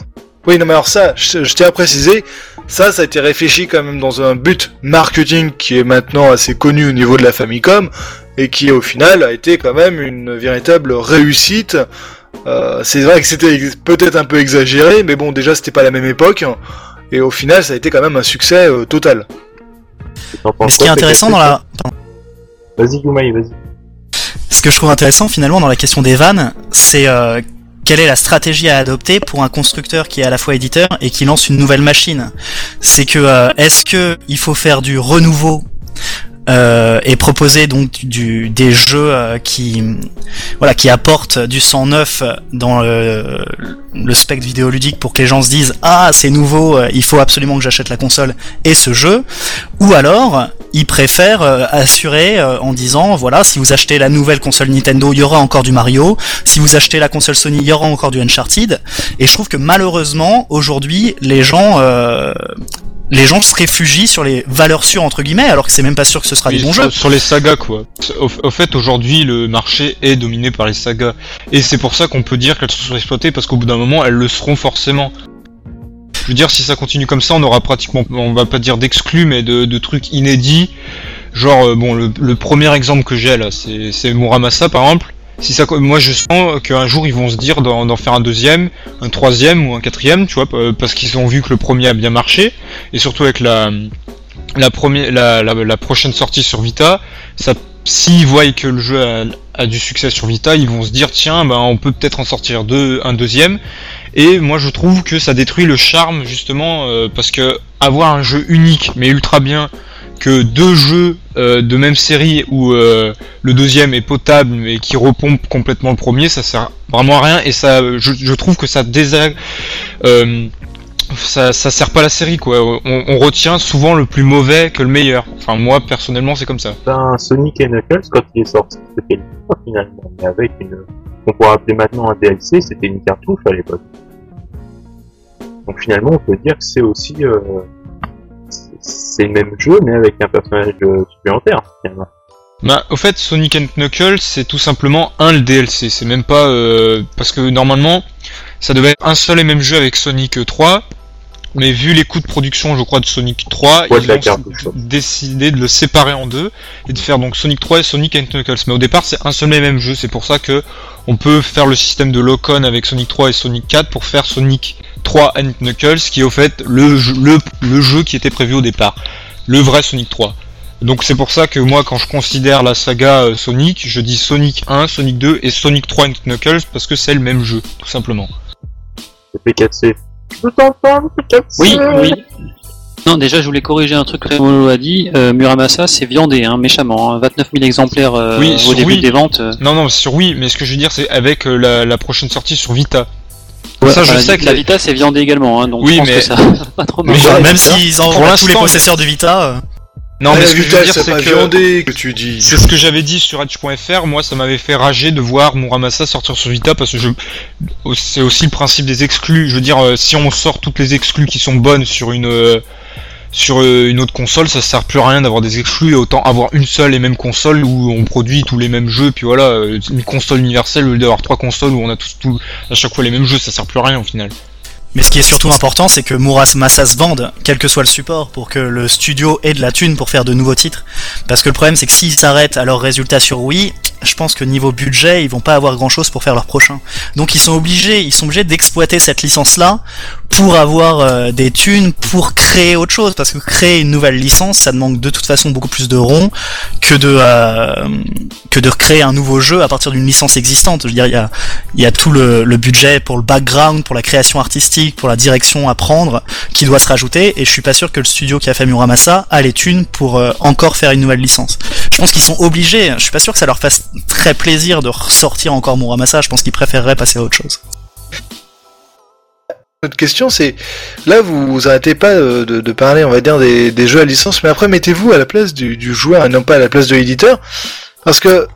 Oui, non mais alors ça, je, je tiens à préciser, ça, ça a été réfléchi quand même dans un but marketing qui est maintenant assez connu au niveau de la Famicom et qui au final a été quand même une véritable réussite. Euh, c'est vrai que c'était peut-être un peu exagéré, mais bon, déjà c'était pas la même époque et au final, ça a été quand même un succès euh, total. Mais ce qui est intéressant dans la, Vas-y, Youmaï, vas-y. ce que je trouve intéressant finalement dans la question des vannes, c'est euh, quelle est la stratégie à adopter pour un constructeur qui est à la fois éditeur et qui lance une nouvelle machine? C'est que euh, est-ce que il faut faire du renouveau euh, et proposer donc du, des jeux euh, qui voilà qui apportent du sang neuf dans le, le spectre vidéoludique pour que les gens se disent ah c'est nouveau euh, il faut absolument que j'achète la console et ce jeu ou alors ils préfèrent euh, assurer en disant voilà si vous achetez la nouvelle console Nintendo il y aura encore du Mario. Si vous achetez la console Sony il y aura encore du Uncharted et je trouve que malheureusement aujourd'hui les gens euh, les gens se réfugient sur les valeurs sûres entre guillemets alors que c'est même pas sûr que ce sera Oui, des bons sur, jeux sur les sagas quoi. Au, au fait aujourd'hui le marché est dominé par les sagas et c'est pour ça qu'on peut dire qu'elles sont exploitées parce qu'au bout d'un moment elles le seront forcément. Je veux dire si ça continue comme ça on aura pratiquement on va pas dire d'exclus mais de, de trucs inédits. Genre euh, bon le, le premier exemple que j'ai là c'est c'est Muramasa par exemple. Si ça, moi je sens qu'un jour ils vont se dire d'en faire un deuxième, un troisième ou un quatrième, tu vois, p- parce qu'ils ont vu que le premier a bien marché, et surtout avec la, la, première, la, la, la prochaine sortie sur Vita, ça, s'ils voient que le jeu a, a du succès sur Vita, ils vont se dire tiens, ben on peut peut-être en sortir deux, un deuxième. Et moi je trouve que ça détruit le charme justement euh, parce que avoir un jeu unique mais ultra bien que deux jeux euh, de même série où euh, le deuxième est potable mais qui repompe complètement le premier, ça sert vraiment à rien et ça, je, trouve que ça désag... Euh, ça, ça sert pas la série quoi. On, retient souvent le plus mauvais que le meilleur. Enfin moi personnellement c'est comme ça. Ben, Sonic Knuckles, quand il est sorti, c'était une finalement, mais avec une, qu'on pourrait appeler maintenant un DLC, c'était une cartouche à l'époque. Donc finalement, on peut dire que c'est aussi, c'est- le même jeu, mais avec un personnage supplémentaire, finalement. Bah, au fait, Sonic and Knuckles, c'est tout simplement un le DLC. C'est même pas euh, parce que normalement, ça devait être un seul et même jeu avec Sonic 3. Mais vu les coûts de production, je crois, de Sonic 3, Ouais, de ils ont cartouche. décidé de le séparer en deux et de faire donc Sonic 3 et Sonic and Knuckles. Mais au départ, c'est un seul et même jeu. C'est pour ça que on peut faire le système de lock-on avec Sonic 3 et Sonic 4 pour faire Sonic 3 and Knuckles, qui est au fait le jeu, le, le jeu qui était prévu au départ, le vrai Sonic 3. Donc c'est pour ça que moi quand je considère la saga euh, Sonic, je dis Sonic 1, Sonic 2 et Sonic 3 and Knuckles parce que c'est le même jeu, tout simplement. Le P4C. Je t'entends, le P4C. Oui, oui. Non, déjà, je voulais corriger un truc que Raymond a dit. Euh, Muramasa, c'est viandé, hein, méchamment. hein. 29 000 exemplaires euh, Oui, au sur début Wii. des ventes. euh. Non non, sur oui, mais ce que je veux dire c'est avec euh, la, la prochaine sortie sur Vita. ça je Enfin, sais que la Vita, c'est viandé également, hein, donc Oui, je pense mais- que ça va pas trop Mais ouais, même s'ils Pour envoient tous les l'instant, possesseurs de Vita euh, Non mais ce que je veux dire c'est que viandé que tu dis. C'est ce que j'avais dit sur Edge.fr, moi ça m'avait fait rager de voir Muramasa sortir sur Vita parce que je c'est aussi le principe des exclus. Je veux dire euh, si on sort toutes les exclus qui sont bonnes sur une euh, sur euh, une autre console, ça sert plus à rien d'avoir des exclus et autant avoir une seule et même console où on produit tous les mêmes jeux puis voilà, une console universelle au lieu d'avoir trois consoles où on a tous tout à chaque fois les mêmes jeux, ça sert plus à rien au final. Mais ce qui est surtout important, c'est que Muramasa se vende, quel que soit le support, pour que le studio ait de la thune pour faire de nouveaux titres. Parce que le problème, c'est que s'ils s'arrêtent à leurs résultats sur Wii, je pense que niveau budget, ils vont pas avoir grand chose pour faire leur prochain. Donc ils sont obligés, ils sont obligés d'exploiter cette licence-là pour avoir euh, des thunes, pour créer autre chose. Parce que créer une nouvelle licence, ça demande de toute façon beaucoup plus de ronds que de euh, que de recréer un nouveau jeu à partir d'une licence existante. Je veux dire, il y a y a tout le budget pour le background, pour la création artistique, pour la direction à prendre, qui doit se rajouter. Et je suis pas sûr que le studio qui a fait Muramasa a les thunes pour euh, encore faire une nouvelle licence. Je pense qu'ils sont obligés. Je suis pas sûr que ça leur fasse très plaisir de ressortir encore Muramasa. Je pense qu'ils préféreraient passer à autre chose. Notre question, c'est là, vous, arrêtez pas euh, de, parler, on va dire, des, des jeux à licence, mais après, mettez-vous à la place du, du joueur et non pas à la place de l'éditeur, parce que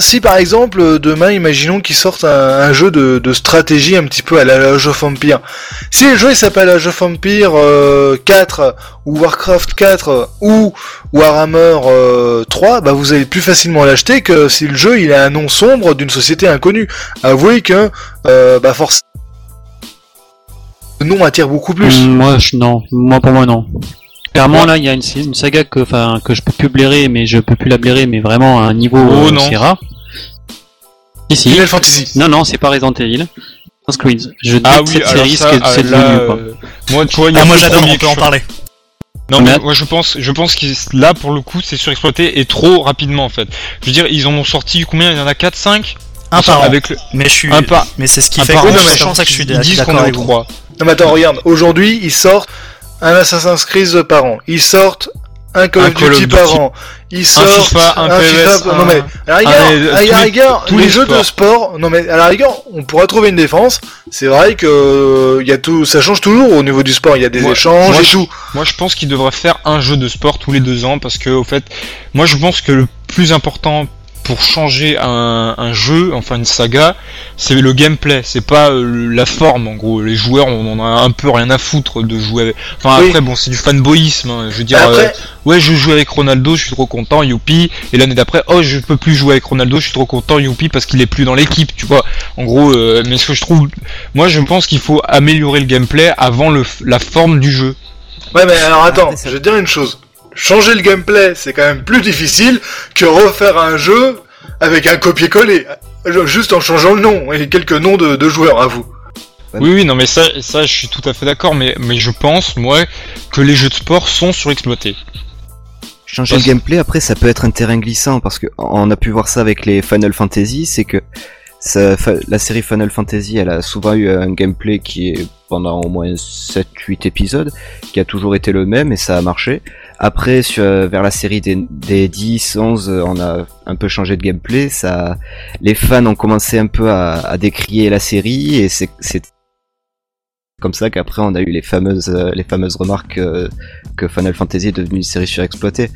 si par exemple euh, demain, imaginons qu'ils sortent un, jeu de, stratégie un petit peu à la Age of Empire. Si le jeu s'appelle Age of Empire euh, 4 ou Warcraft 4 ou Warhammer euh, 3, bah vous allez plus facilement l'acheter que si le jeu il a un nom sombre d'une société inconnue. Avouez que euh, bah forcément nom attire beaucoup plus. Moi, je, non. Moi, pour moi, non. Clairement, là, il y a une, une saga que, enfin, que je peux plus blairer, mais je peux plus la blairer, mais vraiment à un niveau Oh, euh, non. c'est rare. Si, si. Final Fantasy. Non, non, c'est pas Resident Evil. Creed. Je Ah oui, cette série, ça, ce c'est devenu, quoi. euh, moi, tu vois, il y a Ah, moi j'adore, on peut en je- parler. Non, mais moi je pense, je pense que là pour le coup c'est surexploité et trop rapidement en fait. Je veux dire, ils en ont sorti combien? Il y en a 4, 5 Un par an. Avec le, Mais je suis. un par, Mais c'est ce qui un fait que c'est ça- que je suis ils disent qu'on est au avec vous. 3. Non mais attends, regarde, aujourd'hui ils sortent un Assassin's Creed par an, ils sortent un Call of Duty par an, ils sortent FIFA, un PES, non mais à la rigueur, la les- rigueur, tous les, jeux de sport, non mais à la rigueur, on pourrait trouver une défense. C'est vrai que euh, il y a tout, ça change toujours au niveau du sport, il y a des échanges moi, et je- tout. Moi je pense qu'ils devraient faire un jeu de sport tous les deux ans parce que au fait, moi je pense que le plus important pour changer un, un jeu, enfin une saga, c'est le gameplay, c'est pas euh, la forme en gros. Les joueurs on en a un peu rien à foutre de jouer avec. Enfin Oui. après bon c'est du fanboyisme, hein. je veux dire Après- euh, ouais je joue avec Ronaldo, je suis trop content, youpi. Et l'année d'après oh je peux plus jouer avec Ronaldo, je suis trop content, youpi parce qu'il est plus dans l'équipe, tu vois. En gros, euh, mais ce que je trouve, moi je pense qu'il faut améliorer le gameplay avant le, la forme du jeu. Ouais mais alors attends, je vais te dire une chose. Changer le gameplay, c'est quand même plus difficile que refaire un jeu avec un copier-coller. Juste en changeant le nom et quelques noms de, de joueurs à vous. Oui, oui, non, mais ça, ça, je suis tout à fait d'accord, mais, mais je pense, moi, que les jeux de sport sont surexploités. Changer Parce- le gameplay, après, ça peut être un terrain glissant parce que on a pu voir ça avec les Final Fantasy, c'est que ça, la série Final Fantasy, elle a souvent eu un gameplay qui est pendant au moins 7-8 épisodes, qui a toujours été le même et ça a marché. Après, sur, vers la série des, des 10, 11, euh, on a un peu changé de gameplay. Ça, les fans ont commencé un peu à, à décrier la série et c'est comme ça qu'après on a eu les fameuses euh, les fameuses remarques euh, que Final Fantasy est devenu une série surexploitée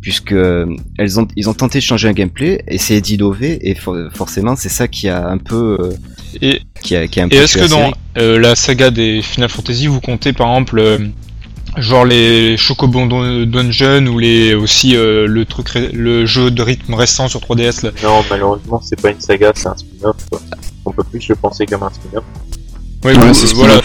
puisque euh, elles ont ils ont tenté de changer un gameplay essayer d'innover et for- forcément c'est ça qui a un peu euh, Et, qui a qui a un peu et est-ce que dans euh, la saga des Final Fantasy, vous comptez par exemple, euh, genre les Chocobo Dun- Dungeon ou les aussi euh, le truc, ré- le jeu de rythme récent sur 3DS là Non, malheureusement, c'est pas une saga, c'est un spin-off. quoi. On peut plus le penser comme un spin-off. Ouais, c'est voilà.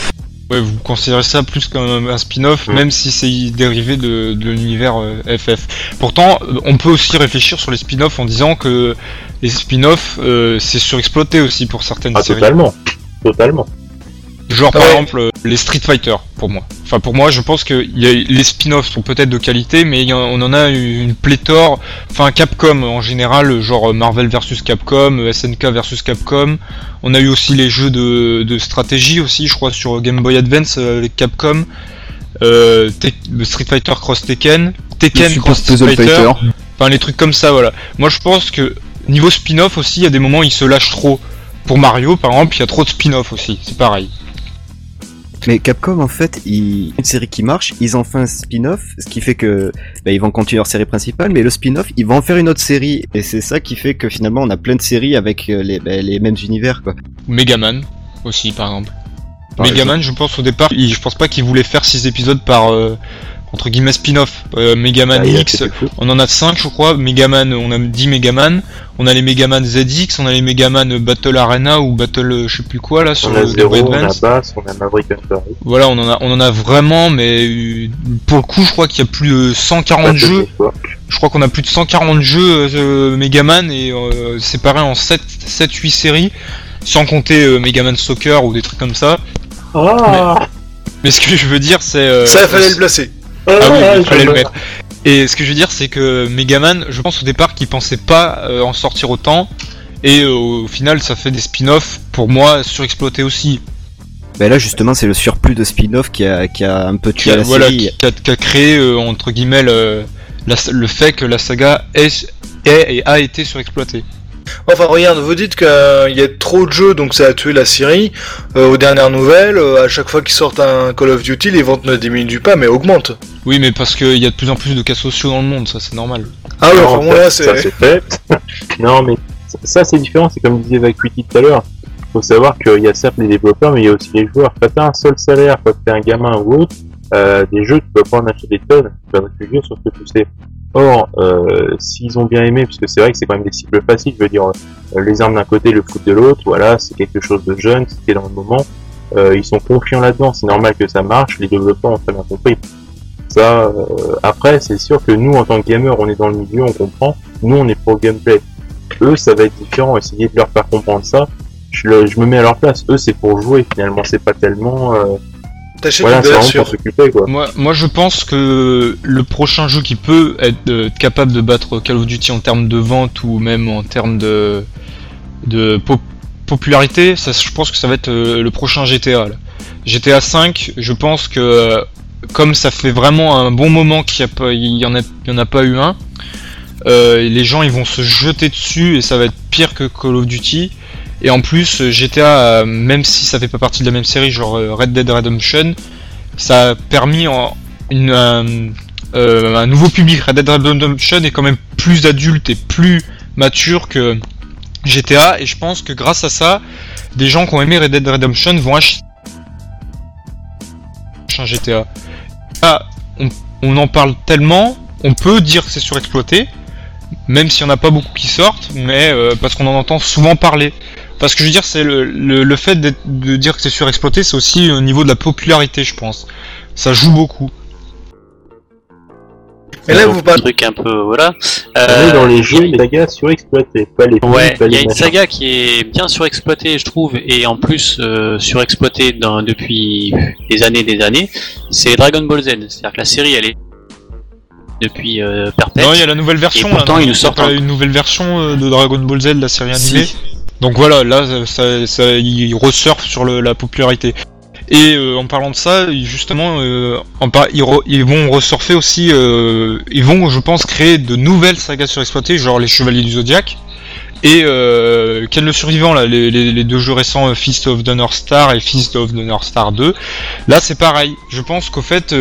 Ouais, vous considérez ça plus comme un spin-off, Mm. même si c'est dérivé de, de l'univers euh, FF. Pourtant, euh, on peut aussi réfléchir sur les spin-offs en disant que les spin-offs, euh, c'est surexploité aussi pour certaines Ah, séries. totalement. Totalement. Genre par Ouais. exemple euh, les Street Fighter pour moi. Enfin pour moi je pense que il y a, les spin-offs sont peut-être de qualité mais y on en a une pléthore. Enfin Capcom en général genre Marvel versus Capcom, euh, SNK versus Capcom. On a eu aussi les jeux de, de stratégie aussi je crois sur Game Boy Advance euh, avec Capcom. Euh, Street Fighter Cross Tekken, Tekken Super Cross Street. Fighter. Enfin les trucs comme ça voilà. Moi je pense que niveau spin-off aussi il y a des moments où ils se lâchent trop. Pour Mario par exemple il y a trop de spin-off aussi, c'est pareil. Mais Capcom, en fait, ils... une série qui marche, ils en font un spin-off, ce qui fait que bah, ils vont continuer leur série principale, mais le spin-off, ils vont en faire une autre série, et c'est ça qui fait que finalement on a plein de séries avec euh, les, bah, les mêmes univers, quoi. Megaman aussi par exemple. Par Megaman, je pense au départ, je pense pas qu'il voulait faire 6 épisodes par euh, entre guillemets spin-off. Euh, Megaman Ah, il a X, on en a 5 je crois. Megaman, on a 10 Megaman. On a les Megaman ZX, on a les Megaman Battle Arena ou Battle je sais plus quoi là sur On a le Zero, on a. Bass, on a Maverick Hunter. Voilà, on en a on en a vraiment mais euh, pour le coup, je crois qu'il y a plus de 140 jeux. Je crois qu'on a plus de 140 jeux euh, Megaman et euh, séparés en 7 7 8 séries sans compter euh, Megaman Soccer ou des trucs comme ça. Ah Mais ce que je veux dire, c'est. euh, Ça fallait le placer. Ah oui, Ah, il fallait le mettre. Et ce que je veux dire, c'est que Megaman, je pense au départ qu'il pensait pas euh, en sortir autant. Et euh, au final, ça fait des spin-offs, pour moi, surexploités aussi. Bah là, justement, c'est le surplus de spin-off qui a, qui a un peu Qui tué a, la voilà, série. qui a, qui a créé, euh, entre guillemets, le, la- le fait que la saga est, est et a été surexploitée. Enfin, regarde, vous dites qu'il y a trop de jeux, donc ça a tué la série. Euh, aux dernières nouvelles, euh, à chaque fois qu'ils sortent un Call of Duty, les ventes ne diminuent pas, mais augmentent. Oui, mais parce qu'il y a de plus en plus de cas sociaux dans le monde, ça c'est normal. Ah ouais, Non, enfin bon, là, ça c'est... fait. non, mais ça, c'est différent. C'est comme disait Vacuity tout à l'heure. Faut savoir qu'il y a certes les développeurs, mais il y a aussi les joueurs. Quand t'as un seul salaire, quand t'es un gamin ou autre, euh, des jeux, tu peux pas en acheter des tonnes. Tu vas te réfugier sur ce que tu sais. Or, euh, s'ils ont bien aimé, parce que c'est vrai que c'est quand même des cibles faciles, je veux dire, euh, les armes d'un côté, le foot de l'autre, voilà, c'est quelque chose de jeune, c'était dans le moment. euh, ils sont confiants là-dedans, c'est normal que ça marche, les développeurs ont très bien compris. Ça, après, c'est sûr que nous, en tant que gamers, on est dans le milieu, on comprend. Nous, on est pro gameplay. Eux, ça va être différent. Essayer de leur faire comprendre ça. Je me mets à leur place. Eux, c'est pour jouer. Finalement, c'est pas tellement. T'achètes Voilà, une sûre. Moi, moi, je pense que le prochain jeu qui peut être euh, capable de battre Call of Duty en termes de vente ou même en termes de, de po- popularité, ça, je pense que ça va être euh, le prochain GTA. là. GTA 5, je pense que euh, comme ça fait vraiment un bon moment qu'il y, a pas- il y en, en a pas eu un, euh, les gens ils vont se jeter dessus et ça va être pire que Call of Duty. Et en plus, euh, GTA, euh, même si ça fait pas partie de la même série, genre euh, Red Dead Redemption, ça a permis en, un, nouveau public. Red Dead Redemption est quand même plus adulte et plus mature que GTA, et je pense que grâce à ça, des gens qui ont aimé Red Dead Redemption vont acheter un GTA. Là, on, on en parle tellement, on peut dire que c'est surexploité, même s'il n'y en a pas beaucoup qui sortent, mais parce qu'on en entend souvent parler. Parce que je veux dire, c'est le, le, le fait de dire que c'est surexploité, c'est aussi au niveau de la popularité, je pense. Ça joue beaucoup. Mais là, vous un parlez. truc un peu voilà. On est dans les Euh, jeux, les sagas surexploités, pas les Ouais, il y a une saga qui est bien surexploitée, je trouve, et en plus euh, surexploitée dans- depuis des années et des années. C'est Dragon Ball Z. C'est-à-dire que la série, elle est depuis euh, perpète. Non, il y a la nouvelle version. Et pourtant, là, non ils nous Il y a sortent un- une nouvelle version euh, de Dragon Ball Z, la série animée. Si. Donc voilà, là, ça, ça, il sur le- la popularité. Et euh, en parlant de ça, justement, euh, en ils, ils vont ressurfer aussi, euh, ils vont, je pense, créer de nouvelles sagas surexploitées, genre les Chevaliers du Zodiac. Et euh, Ken le Survivant, là, les, les- les deux jeux récents, euh, Fist of the North Star et Fist of the North Star 2, là c'est pareil. Je pense qu'au fait,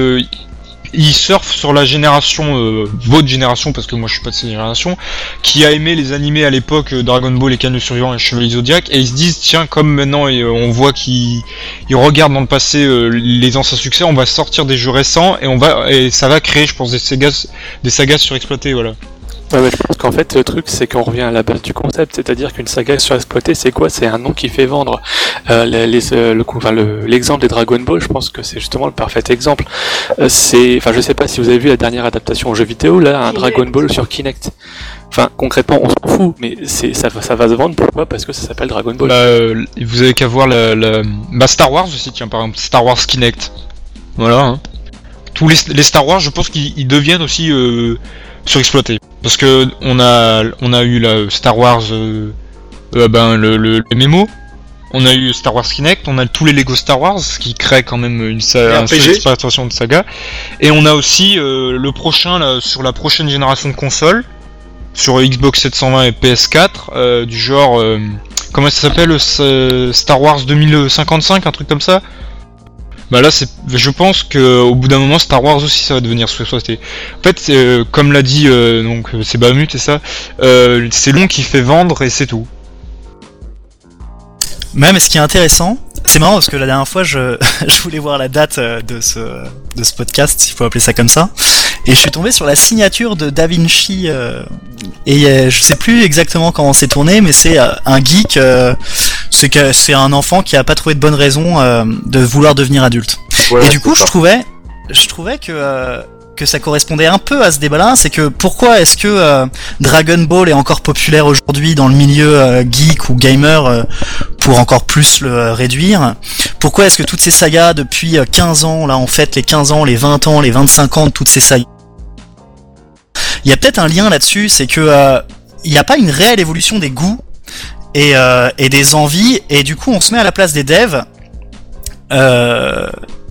ils surfent sur la génération, euh, votre génération, parce que moi je suis pas de cette génération, qui a aimé les animés à l'époque euh, Dragon Ball et Ken le Survivant et Chevalier Zodiac, et ils se disent, tiens, comme maintenant euh, on voit qu'ils ils regardent dans le passé euh, les anciens succès, on va sortir des jeux récents et on va et ça va créer, je pense, des sagas, des sagas surexploitées, voilà. Ouais, mais je pense qu'en fait, le truc, c'est qu'on revient à la base du concept, c'est-à-dire qu'une saga surexploitée, c'est quoi? C'est un nom qui fait vendre. Euh, les, les- euh, le, coup- enfin, le- l'exemple des Dragon Ball, je pense que c'est justement le parfait exemple. Euh, c'est, enfin, je sais pas si vous avez vu la dernière adaptation au jeu vidéo, là, un Dragon Ball sur Kinect. Enfin, concrètement, on s'en fout, mais c'est, ça, va- ça va se vendre. Pourquoi? Parce que ça s'appelle Dragon Ball. Bah, euh, vous avez qu'à voir la, la- bah, Star Wars aussi, tiens, par exemple, Star Wars Kinect. Voilà. hein. Tous les, les Star Wars, je pense qu'ils ils deviennent aussi surexploités. Parce que on a, on a eu la Star Wars, euh, euh, ben, le, le. On a eu Star Wars Kinect, on a tous les Lego Star Wars, ce qui crée quand même une, sa, exploitation de saga. Et on a aussi euh, le prochain, là, sur la prochaine génération de consoles, sur Xbox 720 et PS4, euh, du genre, comment ça s'appelle, Star Wars 2055, un truc comme ça? Bah là, c'est, je pense que au bout d'un moment, Star Wars aussi, ça va devenir sous-exploité. En fait, euh, comme l'a dit euh, donc c'est Bamut et ça, euh, c'est long qui fait vendre et c'est tout. Même ce qui est intéressant, c'est marrant parce que la dernière fois, je, je voulais voir la date euh, de ce, de ce podcast, s'il faut appeler ça comme ça, et je suis tombé sur la signature de Da Vinci, euh, et euh, je sais plus exactement comment c'est tourné, mais c'est euh, un geek, euh, c'est que c'est un enfant qui a pas trouvé de bonne raison euh, de vouloir devenir adulte. Voilà, et du coup, je trouvais, je trouvais que euh, que ça correspondait un peu à ce débat-là, c'est que pourquoi est-ce que euh, Dragon Ball est encore populaire aujourd'hui dans le milieu euh, geek ou gamer euh, pour encore plus le réduire? Pourquoi est-ce que toutes ces sagas depuis euh, 15 ans, là en fait les 15 ans, les 20 ans, les 25 ans de toutes ces sagas, il y a peut-être un lien là-dessus, c'est que euh, il n'y a pas une réelle évolution des goûts et, euh, et des envies, et du coup on se met à la place des devs euh,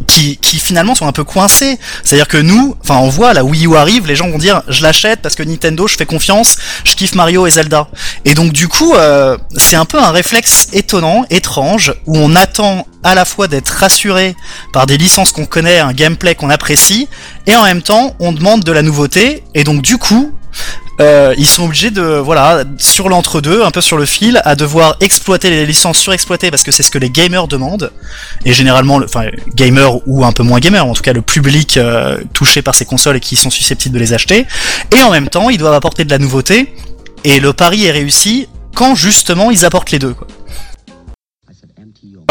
qui, finalement sont un peu coincés. C'est-à-dire que nous, enfin on voit la Wii U arrive, les gens vont dire je l'achète parce que Nintendo, je fais confiance, je kiffe Mario et Zelda. Et donc du coup, euh, c'est un peu un réflexe étonnant, étrange, où on attend à la fois d'être rassuré par des licences qu'on connaît, un gameplay qu'on apprécie, et en même temps on demande de la nouveauté, et donc du coup, euh, ils sont obligés de, voilà, sur l'entre-deux, un peu sur le fil, à devoir exploiter les licences surexploitées parce que c'est ce que les gamers demandent. Et généralement, le- enfin, gamers ou un peu moins gamers, en tout cas le public euh, touché par ces consoles et qui sont susceptibles de les acheter. Et en même temps, ils doivent apporter de la nouveauté. Et le pari est réussi quand justement ils apportent les deux. Quoi.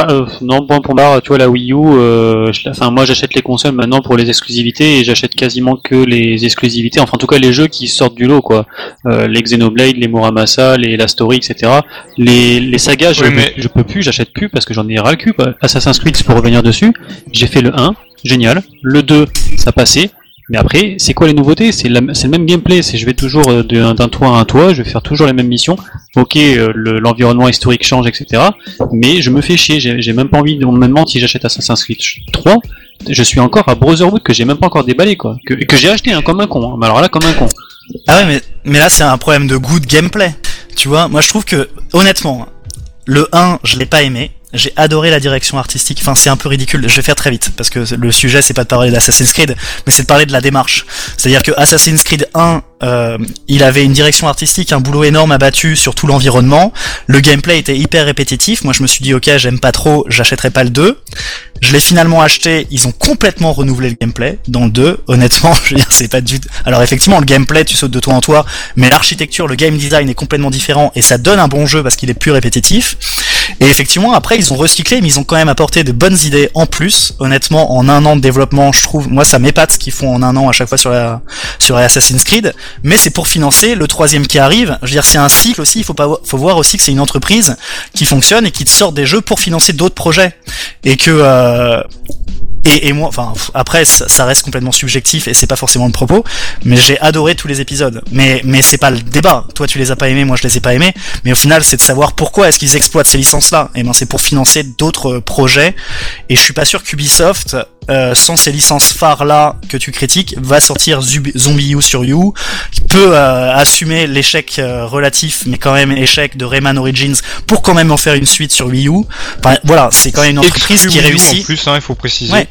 Euh, non, bon, pour moi, tu vois, la Wii U, euh, je- enfin, moi j'achète les consoles maintenant pour les exclusivités et j'achète quasiment que les exclusivités, enfin, en tout cas, les jeux qui sortent du lot, quoi. Euh, les Xenoblade, les Muramasa, les La Story, etc. Les, les sagas, je, mais- je peux plus, j'achète plus parce que j'en ai ras le cul, quoi. Assassin's Creed, pour revenir dessus, j'ai fait le 1, génial. Le 2, ça passait. Mais après, c'est quoi les nouveautés? C'est le même gameplay. C'est je vais toujours euh, d'un toit à un toit, je vais faire toujours les mêmes missions. Ok, euh, le- l'environnement historique change, etc. Mais je me fais chier. J'ai même pas envie. De, même si j'achète Assassin's Creed 3, je suis encore à Brotherhood que j'ai même pas encore déballé, quoi. Que, j'ai acheté, hein, comme un con. hein. Alors là, comme un con. Ah ouais, mais, mais là, c'est un problème de goût de gameplay. Tu vois, moi, je trouve que, honnêtement, le 1, je l'ai pas aimé. J'ai adoré la direction artistique. Enfin, c'est un peu ridicule. Je vais faire très vite parce que le sujet, c'est pas de parler d'Assassin's Creed, mais c'est de parler de la démarche. C'est-à-dire que Assassin's Creed 1, euh, il avait une direction artistique, un boulot énorme abattu sur tout l'environnement. Le gameplay était hyper répétitif. Moi, je me suis dit, ok, j'aime pas trop, j'achèterai pas le 2. Je l'ai finalement acheté. Ils ont complètement renouvelé le gameplay dans le 2. Honnêtement, je veux dire, c'est pas du. Alors effectivement, le gameplay, tu sautes de toit en toit, mais l'architecture, le game design est complètement différent et ça donne un bon jeu parce qu'il est plus répétitif. Et effectivement, après, ils ont recyclé, mais ils ont quand même apporté de bonnes idées en plus. Honnêtement, en un an de développement, je trouve, moi, ça m'épate ce qu'ils font en un an à chaque fois sur sur Assassin's Creed. Mais c'est pour financer le troisième qui arrive. Je veux dire, c'est un cycle aussi. Il faut pas, faut voir aussi que c'est une entreprise qui fonctionne et qui te sort des jeux pour financer d'autres projets. Et que, euh, et, moi, enfin, après, ça, reste complètement subjectif et c'est pas forcément le propos. Mais j'ai adoré tous les épisodes. Mais, mais c'est pas le débat. Toi, tu les as pas aimés, moi, je les ai pas aimés. Mais au final, c'est de savoir pourquoi est-ce qu'ils exploitent ces licences-là. Et ben, c'est pour financer d'autres euh, projets. Et je suis pas sûr qu'Ubisoft, euh, sans ces licences phares là que tu critiques, va sortir Zub- Zombie U sur You, qui peut euh, assumer l'échec euh, relatif, mais quand même échec de Rayman Origins pour quand même en faire une suite sur Wii U. Enfin, voilà, c'est quand même une entreprise qui Wii U, réussit. En plus, hein, il faut préciser. Ouais.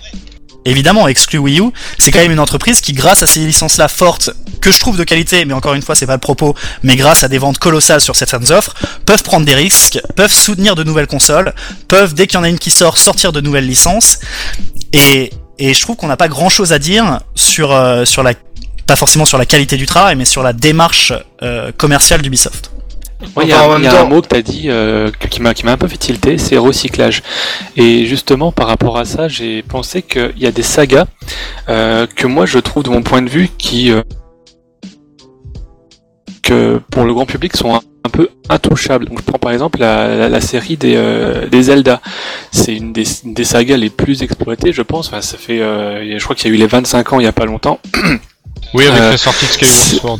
Évidemment, exclu Wii U, c'est quand même une entreprise qui, grâce à ces licences-là fortes, que je trouve de qualité, mais encore une fois, c'est pas le propos, mais grâce à des ventes colossales sur certaines offres, peuvent prendre des risques, peuvent soutenir de nouvelles consoles, peuvent, dès qu'il y en a une qui sort, sortir de nouvelles licences. Et, et je trouve qu'on n'a pas grand-chose à dire sur, euh, sur la, pas forcément sur la qualité du travail, mais sur la démarche euh, commerciale d'Ubisoft. Moi, il y a, un- y a un mot que tu as dit euh, qui m'a qui m'a un peu fait tilter, c'est recyclage. Et justement, par rapport à ça, j'ai pensé qu'il y a des sagas euh, que moi je trouve, de mon point de vue, qui euh, que pour le grand public sont un, peu intouchables. Donc, je prends par exemple la, la, la série des, euh, des Zelda. C'est une des, des sagas les plus exploitées, je pense. Enfin, ça fait, euh, je crois qu'il y a eu les 25 ans il y a pas longtemps. Oui, avec Euh, la sortie de Skyward Sword.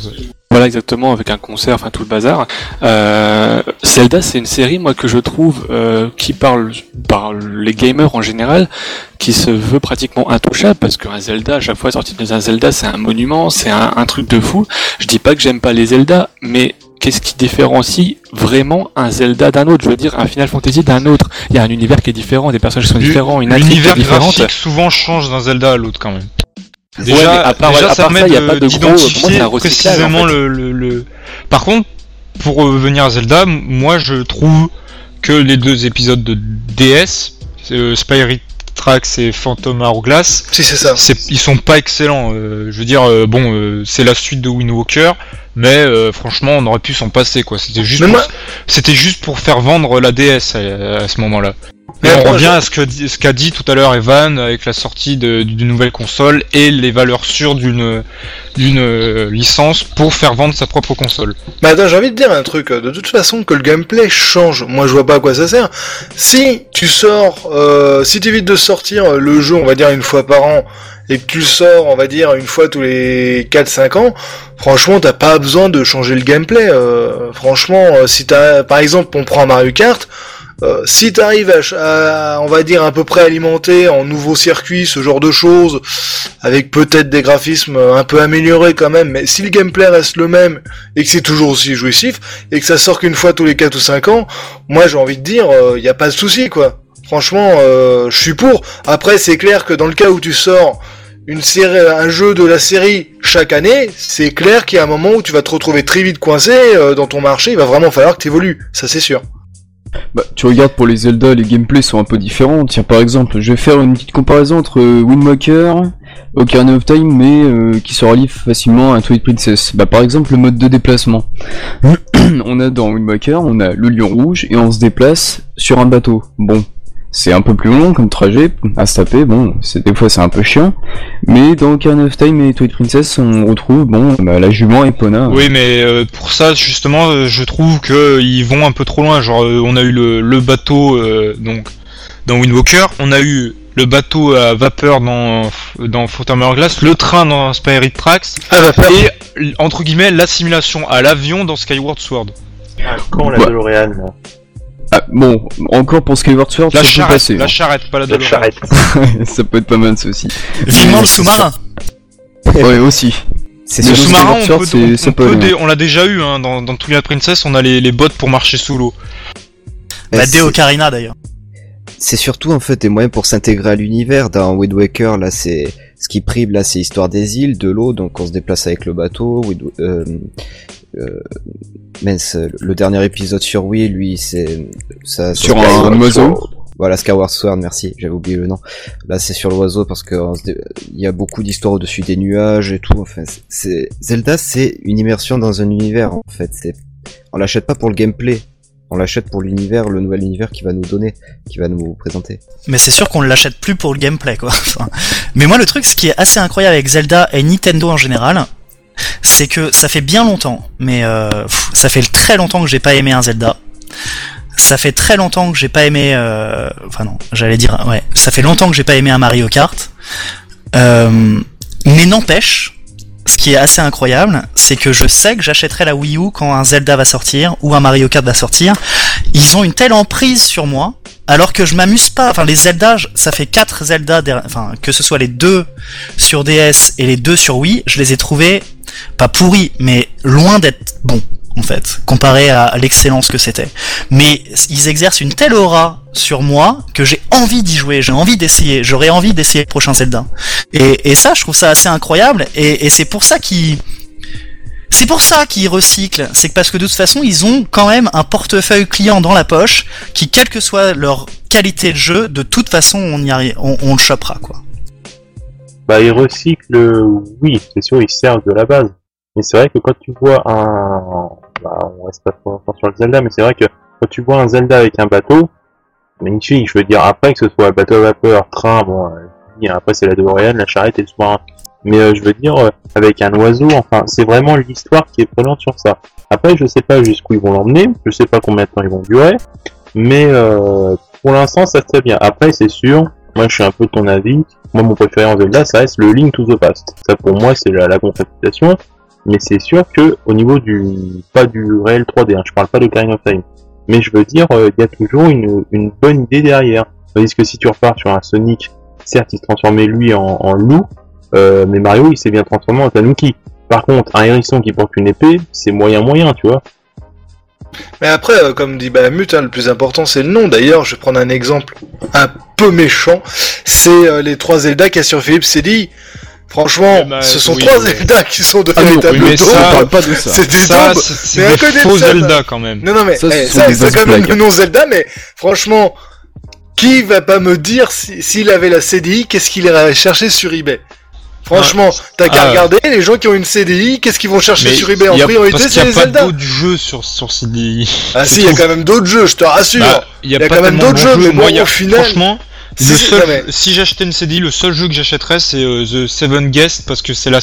Voilà exactement avec un concert, enfin tout le bazar. Euh, Zelda, c'est une série moi que je trouve euh, qui parle par les gamers en général, qui se veut pratiquement intouchable parce qu'un Zelda, à chaque fois sorti de un Zelda, c'est un monument, c'est un, un truc de fou. Je dis pas que j'aime pas les Zelda, mais qu'est-ce qui différencie vraiment un Zelda d'un autre? Je veux dire un Final Fantasy d'un autre. Il y a un univers qui est différent, des personnages qui sont différents, une intrigue qui est différente. souvent change d'un Zelda à l'autre quand même. Déjà, à part- déjà, à ça permet ça, y a pas de d'identifier précisément en fait. le, le, le- Par contre, pour revenir à Zelda, moi je trouve que les deux épisodes de DS, euh, Spirit Tracks et Phantom Hourglass, Si, c'est ça. c'est, ils sont pas excellents. euh, je veux dire, euh, bon, euh, c'est la suite de Wind Walker, mais franchement, on aurait pu s'en passer quoi. C'était juste, pour, moi- c'était juste pour faire vendre la DS à, à ce moment-là. Mais on revient à ce que dit- ce qu'a dit tout à l'heure Evan avec la sortie de- d'une nouvelle console et les valeurs sûres d'une d'une euh, licence pour faire vendre sa propre console. Mais attends, j'ai envie de dire un truc. De toute façon, que le gameplay change. Moi, je vois pas à quoi ça sert. Si tu sors, euh, si tu évites de sortir le jeu, on va dire une fois par an, et que tu le sors, on va dire une fois tous les 4-5 ans, franchement, t'as pas besoin de changer le gameplay. Euh, franchement, si t'as, par exemple, on prend Mario Kart. Euh, si t'arrives à, ch- à, on va dire à peu près alimenter en nouveaux circuits, ce genre de choses, avec peut-être des graphismes un peu améliorés quand même, mais si le gameplay reste le même et que c'est toujours aussi jouissif et que ça sort qu'une fois tous les 4 ou 5 ans, moi j'ai envie de dire, il n'y a pas de souci quoi. Franchement, euh, je suis pour. Après, c'est clair que dans le cas où tu sors une série, un jeu de la série chaque année, c'est clair qu'il y a un moment où tu vas te retrouver très vite coincé euh, dans ton marché. Il va vraiment falloir que tu évolues, ça c'est sûr. Bah, tu regardes pour les Zelda, les gameplays sont un peu différents. Tiens, par exemple, je vais faire une petite comparaison entre euh, Wind Waker, Ocarina of Time, mais euh, qui se relie facilement à Twilight Princess. Bah, par exemple, le mode de déplacement. on a dans Wind Waker, on a le lion rouge et on se déplace sur un bateau. Bon, c'est un peu plus long comme trajet à se taper, bon, c'est des fois c'est un peu chiant, mais dans Ocarina of Time et Twilight Princess, on retrouve, bon, bah, la jument Epona. Oui, mais euh, pour ça, justement, euh, je trouve que ils vont un peu trop loin. Genre, euh, on a eu le, le bateau euh, donc dans Wind Walker, on a eu le bateau à vapeur dans dans Hourglass, le train dans Spirit Tracks vapeur. et entre guillemets l'assimilation à l'avion dans Skyward Sword. Ah, Quand la Bah. DeLorean, là. Ah, bon, encore pour Skyward Sword, La ça peut charrette, passer. la charrette, pas la, la charrette. ça peut être pas mal ça aussi. Vivement le sous-marin. Ouais, aussi. C'est Le sous-marin, on, peut, peut peut dé- l'a déjà eu hein, dans, dans Twilight Princess, on a les, les bottes pour marcher sous l'eau. Bah, Bah, Deo Ocarina d'ailleurs. C'est surtout en fait des moyens pour s'intégrer à l'univers. Dans Wind Waker, là, c'est ce qui prime là, c'est histoire des îles, de l'eau, donc on se déplace avec le bateau. Wind... Euh... Euh... mince, le dernier épisode sur Wii, lui, c'est ça. Sur un oiseau. Voilà, Skyward Sword, merci, j'avais oublié le nom. Là, c'est sur l'oiseau parce que on se dé- il y a beaucoup d'histoires au-dessus des nuages et tout. Enfin, c'est Zelda, c'est une immersion dans un univers en fait. C'est on l'achète pas pour le gameplay, on l'achète pour l'univers, le nouvel univers qui va nous donner, qui va nous présenter. Mais c'est sûr qu'on ne l'achète plus pour le gameplay, quoi. Mais moi, le truc, ce qui est assez incroyable avec Zelda et Nintendo en général, c'est que ça fait bien longtemps, mais euh, ça fait très longtemps que j'ai pas aimé un Zelda. Ça fait très longtemps que j'ai pas aimé. Euh, enfin non, j'allais dire ouais. Ça fait longtemps que j'ai pas aimé un Mario Kart. Euh, mais n'empêche, ce qui est assez incroyable, c'est que je sais que j'achèterai la Wii U quand un Zelda va sortir ou un Mario Kart va sortir. Ils ont une telle emprise sur moi, alors que je m'amuse pas. Enfin, les Zelda, ça fait quatre Zelda, der- enfin que ce soit les deux sur DS et les deux sur Wii, je les ai trouvés pas pourris, mais loin d'être bons en fait, comparé à l'excellence que c'était. Mais ils exercent une telle aura sur moi que j'ai envie d'y jouer, j'ai envie d'essayer, j'aurais envie d'essayer le prochain Zelda. Et, et ça, je trouve ça assez incroyable, et, et c'est pour ça qu'ils c'est pour ça qu'ils recyclent, c'est parce que de toute façon, ils ont quand même un portefeuille client dans la poche qui, quelle que soit leur qualité de jeu, de toute façon, on y arrive, on, on le chopera, quoi. Bah, ils recyclent, oui, c'est sûr, ils servent de la base. Mais c'est vrai que quand tu vois un, bah, on reste pas trop longtemps sur le Zelda, mais c'est vrai que quand tu vois un Zelda avec un bateau, magnifique, je veux dire, après que ce soit bateau à vapeur, train, bon, euh, après c'est la DeLorean, la charrette et le sous-marin. Mais euh, je veux dire, euh, avec un oiseau, enfin, c'est vraiment l'histoire qui est prenante sur ça. Après, je sais pas jusqu'où ils vont l'emmener, je sais pas combien de temps ils vont durer, mais pour l'instant, ça se fait bien. Après, c'est sûr, moi je suis un peu de ton avis, moi mon préféré en Zelda, ça reste le Link to the Past. Ça pour moi, c'est la, la mais c'est sûr que au niveau du, pas du réel 3D, hein, je parle pas de Ocarina of Time, mais je veux dire, euh, il y a toujours une, bonne idée derrière. Tandis que si tu repars sur un Sonic, certes il se transformait lui en, loup, euh, mais Mario il s'est bien transformé en Tanuki. Par contre, un hérisson qui porte une épée, c'est moyen moyen, tu vois. Mais après, euh, comme dit Balamut, hein, le plus important c'est le nom. D'ailleurs, je vais prendre un exemple un peu méchant. C'est les trois Zelda qu'il y a sur Philips CDI. Franchement, ce sont oui, trois oui. Zelda qui sont de Ah véritables oui, ça- On parle pas de ça. C'est des Ça, daubes. c'est c'est des faux Zelda quand même. Non, non, mais Ça, eh, c'est quand même le nom Zelda, mais franchement, qui va pas me dire si- s'il avait la CDI, qu'est-ce qu'il irait chercher sur eBay? Franchement, t'as qu'à Ah. regarder, les gens qui ont une CDI, qu'est-ce qu'ils vont chercher sur eBay? En y a- priorité parce qu'il C'est y les a pas Zelda. d'autres jeux sur, sur CDI. Ah si, il y a quand même d'autres jeux, je te rassure. Bah, il y a, y a pas quand même d'autres jeux, mais Moi, il y au final- franchement, Si, seul- si j'achetais une CDI, le seul jeu que j'achèterais c'est euh, The Seven Guest parce que c'est la,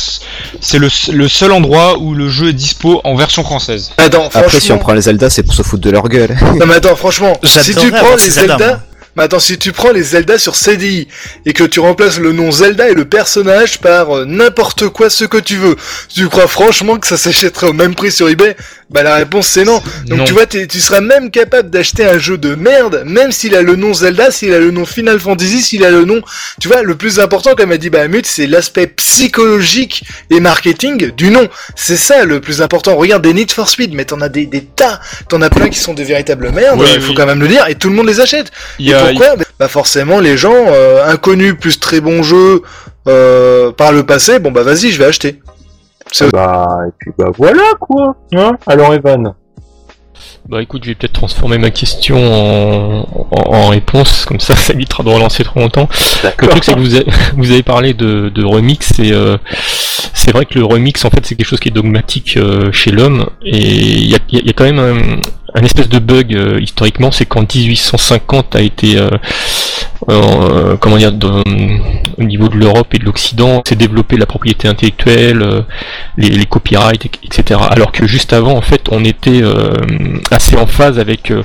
c'est le, le seul endroit où le jeu est dispo en version française. Attends, Après, si on prend les Zelda, c'est pour se foutre de leur gueule. Non mais attends, franchement, si tu prends les Zelda, attends, si tu prends les Zelda sur CDI et que tu remplaces le nom Zelda et le personnage par euh, n'importe quoi, ce que tu veux, tu crois franchement que ça s'achèterait au même prix sur eBay? Bah la réponse c'est non. Donc Non. tu vois, tu seras même capable d'acheter un jeu de merde, même s'il a le nom Zelda, s'il a le nom Final Fantasy, s'il a le nom. Tu vois, le plus important, comme a dit Bahamut, c'est l'aspect psychologique et marketing du nom. C'est ça le plus important. Regarde des Need for Speed, mais t'en as des, des tas, t'en as plein qui sont des véritables merdes. Il faut oui. quand même le dire, et tout le monde les achète. Il Et y a, pourquoi Bah forcément, les gens euh, inconnus plus très bons jeux euh, par le passé, bon bah vas-y, je vais acheter. Bah, et puis bah voilà quoi. Hein Alors Evan. Bah écoute, je vais peut-être transformer ma question en, en, en réponse, comme ça ça évitera de relancer trop longtemps. Le truc c'est que vous avez, vous avez parlé de, de remix et euh, c'est vrai que le remix en fait c'est quelque chose qui est dogmatique euh, chez l'homme et il y a, il y a- il y a quand même un, espèce de bug euh, historiquement, c'est qu'en 1850 a été euh, euh, comment dire, au niveau de l'Europe et de l'Occident, c'est développer la propriété intellectuelle, euh, les, les copyrights, etc. Alors que juste avant, en fait, on était euh, assez en phase avec euh,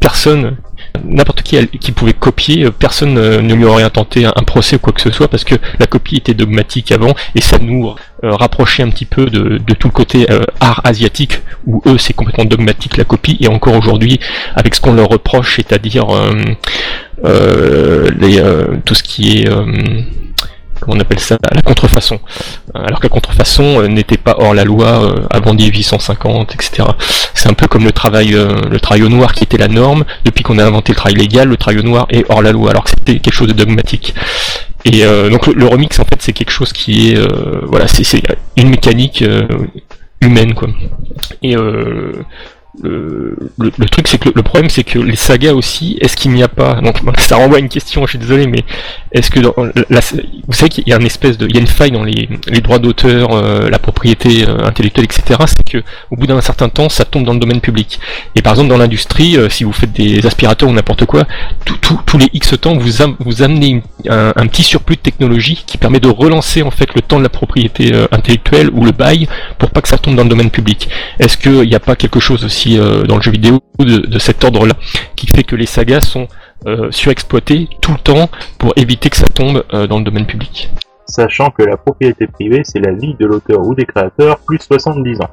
personne, n'importe qui qui pouvait copier, euh, personne euh, ne lui aurait intenté un, procès ou quoi que ce soit parce que la copie était dogmatique avant et ça nous euh, rapprochait un petit peu de, de tout le côté art asiatique où eux c'est complètement dogmatique la copie. Et encore aujourd'hui avec ce qu'on leur reproche, c'est-à-dire les, tout ce qui est on appelle ça la contrefaçon. Alors que la contrefaçon euh, n'était pas hors la loi euh, avant 1850 etc c'est un peu comme le travail euh, le travail au noir qui était la norme. Depuis qu'on a inventé le travail légal le travail noir est hors la loi alors que c'était quelque chose de dogmatique. Et donc le, remix en fait c'est quelque chose qui est voilà c'est une mécanique humaine quoi le, le- truc c'est que le, le problème c'est que les sagas aussi est-ce qu'il n'y a pas donc ça renvoie à une question je suis désolé mais est-ce que dans la, vous savez qu'il y a une espèce de il y a une faille dans les, les droits d'auteur euh, la propriété euh, intellectuelle etc c'est que au bout d'un certain temps ça tombe dans le domaine public. Et par exemple dans l'industrie euh, si vous faites des aspirateurs ou n'importe quoi tout- tous les X temps vous, vous amenez un, un petit surplus de technologie qui permet de relancer en fait le temps de la propriété euh, intellectuelle ou le bail pour pas que ça tombe dans le domaine public. Est-ce qu'il n'y a pas quelque chose aussi euh, dans le jeu vidéo de, de cet ordre-là qui fait que les sagas sont euh, surexploitées tout le temps pour éviter que ça tombe euh, dans le domaine public Sachant que la propriété privée, c'est la vie de l'auteur ou des créateurs plus 70 ans.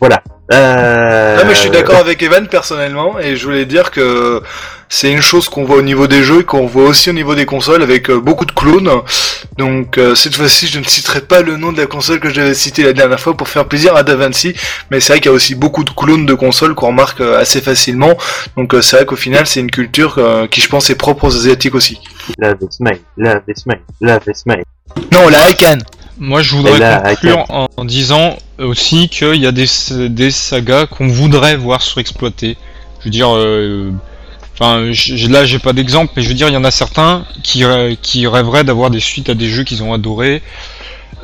Voilà. Euh... Ah mais je suis d'accord avec Evan personnellement et je voulais dire que c'est une chose qu'on voit au niveau des jeux et qu'on voit aussi au niveau des consoles avec euh, beaucoup de clones. Donc euh, cette fois-ci je ne citerai pas le nom de la console que j'avais cité la dernière fois pour faire plaisir à Davinci, mais c'est vrai qu'il y a aussi beaucoup de clones de consoles qu'on remarque euh, assez facilement. Donc euh, c'est vrai qu'au final c'est une culture qui je pense est propre aux asiatiques aussi. La Vesmay, la Vesmay, la Vesmay. Non la Icon Moi, je voudrais là, conclure en, en disant aussi qu'il y a des, des sagas qu'on voudrait voir surexploiter. Je veux dire, euh, enfin, j- là, j'ai pas d'exemple, mais je veux dire, il y en a certains qui, rê- qui rêveraient d'avoir des suites à des jeux qu'ils ont adorés.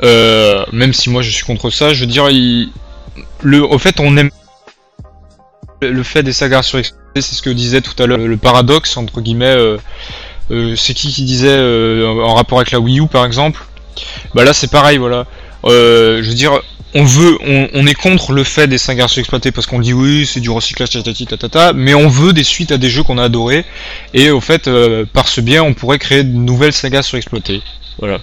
Euh, même si moi, je suis contre ça. Je veux dire, il- le, au fait, on aime le fait des sagas surexploitées, c'est ce que disait tout à l'heure le paradoxe entre guillemets. euh, euh, c'est qui qui disait euh, en rapport avec la Wii U par exemple bah là c'est pareil voilà. Euh, je veux dire, on veut, on, on est contre le fait des sagas surexploités parce qu'on dit oui c'est du recyclage tatati tatata, mais on veut des suites à des jeux qu'on a adorés et au fait euh, par ce biais on pourrait créer de nouvelles sagas surexploitées. Voilà.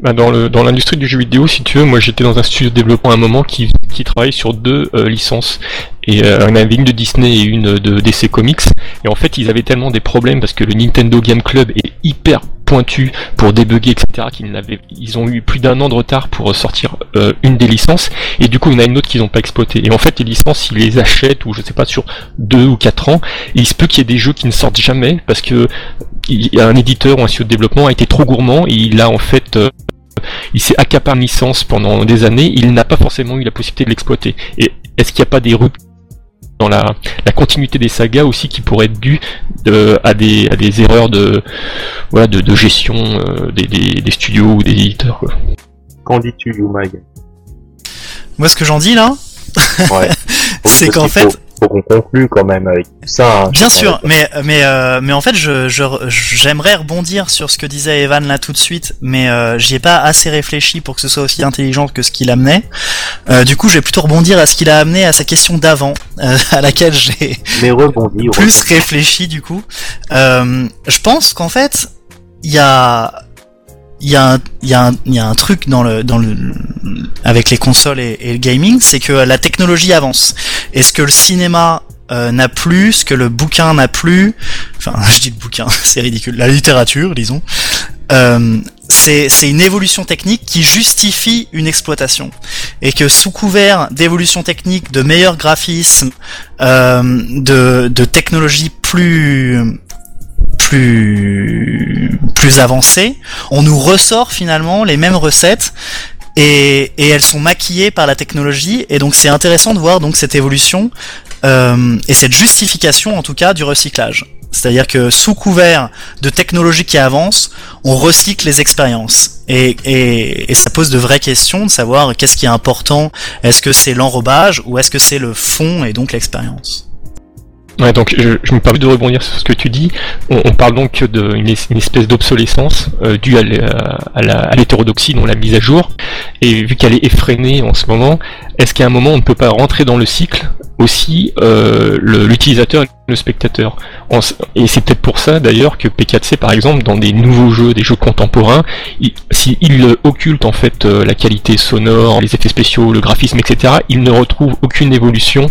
Bah, dans le dans l'industrie du jeu vidéo, si tu veux, moi j'étais dans un studio de développement à un moment qui, qui travaille sur deux euh, licences. Et euh, il y en avait une de Disney et une de DC Comics. Et en fait, ils avaient tellement des problèmes parce que le Nintendo Game Club est hyper pointu pour débugger, etc. qu'ils n'avaient, ils ont eu plus d'un an de retard pour sortir euh, une des licences. Et du coup, il y en a une autre qu'ils n'ont pas exploité. Et en fait, les licences, ils les achètent ou je sais pas sur deux ou quatre ans. Il se peut qu'il y ait des jeux qui ne sortent jamais parce que un éditeur ou un studio de développement a été trop gourmand et il a en fait euh, il s'est accaparé une licence pendant des années, il n'a pas forcément eu la possibilité de l'exploiter. Et est-ce qu'il n'y a pas des ruptures dans la, la continuité des sagas aussi qui pourraient être dues de- à, des, à des erreurs de, voilà, de, de gestion euh, des, des, des studios ou des éditeurs quoi. Qu'en dis-tu, Yumag? Moi, ce que j'en dis là, Ouais. c'est qu'en fait, Faut, qu'on conclue quand même avec tout ça. hein. Bien sûr, mais mais euh, mais en fait, je je- j'aimerais rebondir sur ce que disait Evan là tout de suite, mais euh, j'y ai pas assez réfléchi pour que ce soit aussi intelligent que ce qu'il amenait. Euh, du coup, je vais plutôt rebondir à ce qu'il a amené à sa question d'avant, euh, à laquelle j'ai plus réfléchi du coup. Euh, je pense qu'en fait, il y a il y a un, il y y a un truc dans le dans le avec les consoles et, le gaming, c'est que la technologie avance. Et ce que le cinéma euh, n'a plus, ce que le bouquin n'a plus, enfin je dis le bouquin, c'est ridicule, la littérature, disons, euh, c'est c'est une évolution technique qui justifie une exploitation et que sous couvert d'évolution technique, de meilleurs graphismes, euh, de de technologies plus plus plus avancées, on nous ressort finalement les mêmes recettes et, elles sont maquillées par la technologie et donc c'est intéressant de voir donc cette évolution euh, et cette justification en tout cas du recyclage. C'est-à-dire que sous couvert de technologie qui avance, on recycle les expériences. Et ça pose de vraies questions de savoir qu'est-ce qui est important. Est-ce que c'est l'enrobage ou est-ce que c'est le fond et donc l'expérience? Ouais, donc je, me permets de rebondir sur ce que tu dis. On, parle donc d'une une espèce d'obsolescence euh, due à l'hétérodoxie, dont la mise à jour. Et vu qu'elle est effrénée en ce moment, est-ce qu'à un moment on ne peut pas rentrer dans le cycle aussi euh, l'utilisateur et le spectateur? Et c'est peut-être pour ça d'ailleurs que P4C, par exemple, dans des nouveaux jeux, des jeux contemporains, il- s'il occulte en fait euh, la qualité sonore, les effets spéciaux, le graphisme, etc., il ne retrouve aucune évolution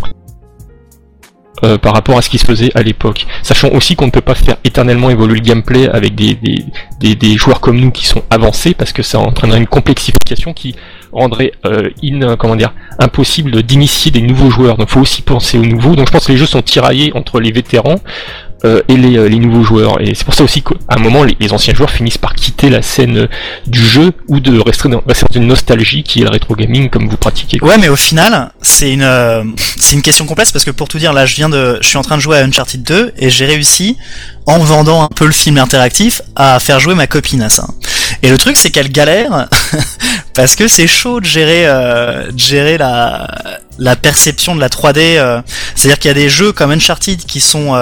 euh, par rapport à ce qui se faisait à l'époque. Sachant aussi qu'on ne peut pas faire éternellement évoluer le gameplay avec des, des, des, des joueurs comme nous qui sont avancés, parce que ça entraînerait une complexification qui rendrait euh, in, comment dire, impossible d'initier des nouveaux joueurs. Donc il faut aussi penser aux nouveaux. Donc je pense que les jeux sont tiraillés entre les vétérans euh, et les, euh, les nouveaux joueurs. Et c'est pour ça aussi qu'à un moment, les, anciens joueurs finissent par quitter la scène euh, du jeu ou de rester dans, rester une nostalgie qui est le rétro gaming comme vous pratiquez. Ouais, mais au final, c'est une euh, c'est une question complexe parce que pour tout dire, là, je viens de, je suis en train de jouer à Uncharted 2 et j'ai réussi en vendant un peu le film interactif à faire jouer ma copine à ça. Et le truc, c'est qu'elle galère parce que c'est chaud de gérer euh, de gérer la la perception de la 3D. euh. C'est-à-dire qu'il y a des jeux comme Uncharted qui sont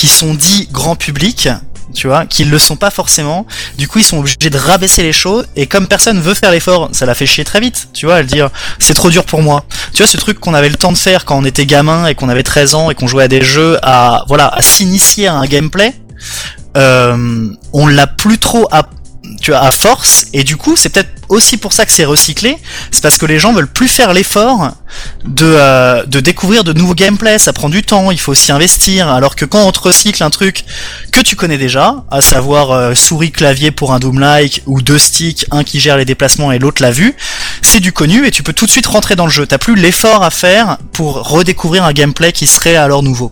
qui sont dits grand public, tu vois, qui le sont pas forcément. Du coup, ils sont obligés de rabaisser les choses. Et comme personne veut faire l'effort, ça la fait chier très vite, tu vois, elle dit c'est trop dur pour moi. Tu vois, ce truc qu'on avait le temps de faire quand on était gamin et qu'on avait 13 ans et qu'on jouait à des jeux à voilà à s'initier à un gameplay. Euh, on l'a plus trop à tu vois, à force, et du coup, c'est peut-être aussi pour ça que c'est recyclé, c'est parce que les gens veulent plus faire l'effort de, euh, de découvrir de nouveaux gameplays, ça prend du temps, il faut s'y investir, alors que quand on te recycle un truc que tu connais déjà, à savoir euh, souris clavier pour un Doom-like, ou deux sticks, un qui gère les déplacements et l'autre l'a vu, c'est du connu et tu peux tout de suite rentrer dans le jeu, t'as plus l'effort à faire pour redécouvrir un gameplay qui serait alors nouveau.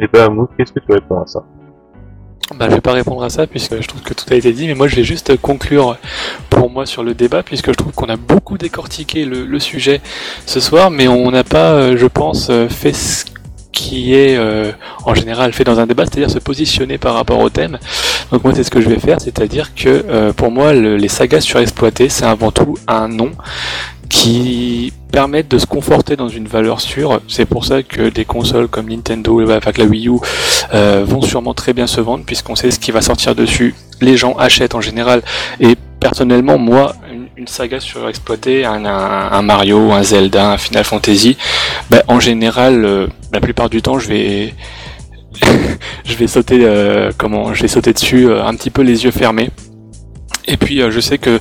Et bah, Mouk, qu'est-ce que tu réponds à ça? Bah, je vais pas répondre à ça puisque je trouve que tout a été dit, mais moi je vais juste conclure pour moi sur le débat puisque je trouve qu'on a beaucoup décortiqué le, sujet ce soir, mais on n'a pas, euh, je pense, euh, fait ce qui est euh, en général fait dans un débat, c'est-à-dire se positionner par rapport au thème. Donc moi c'est ce que je vais faire, c'est-à-dire que euh, pour moi le- les sagas surexploitées c'est avant tout un nom qui permettent de se conforter dans une valeur sûre. C'est pour ça que des consoles comme Nintendo, enfin que la Wii U, euh, vont sûrement très bien se vendre puisqu'on sait ce qui va sortir dessus. Les gens achètent en général. Et personnellement, moi, une, saga surexploitée, un, un, Mario, un Zelda, un Final Fantasy, ben, en général, euh, la plupart du temps, je vais je vais sauter euh, comment je vais sauter dessus un petit peu les yeux fermés. Et puis je sais que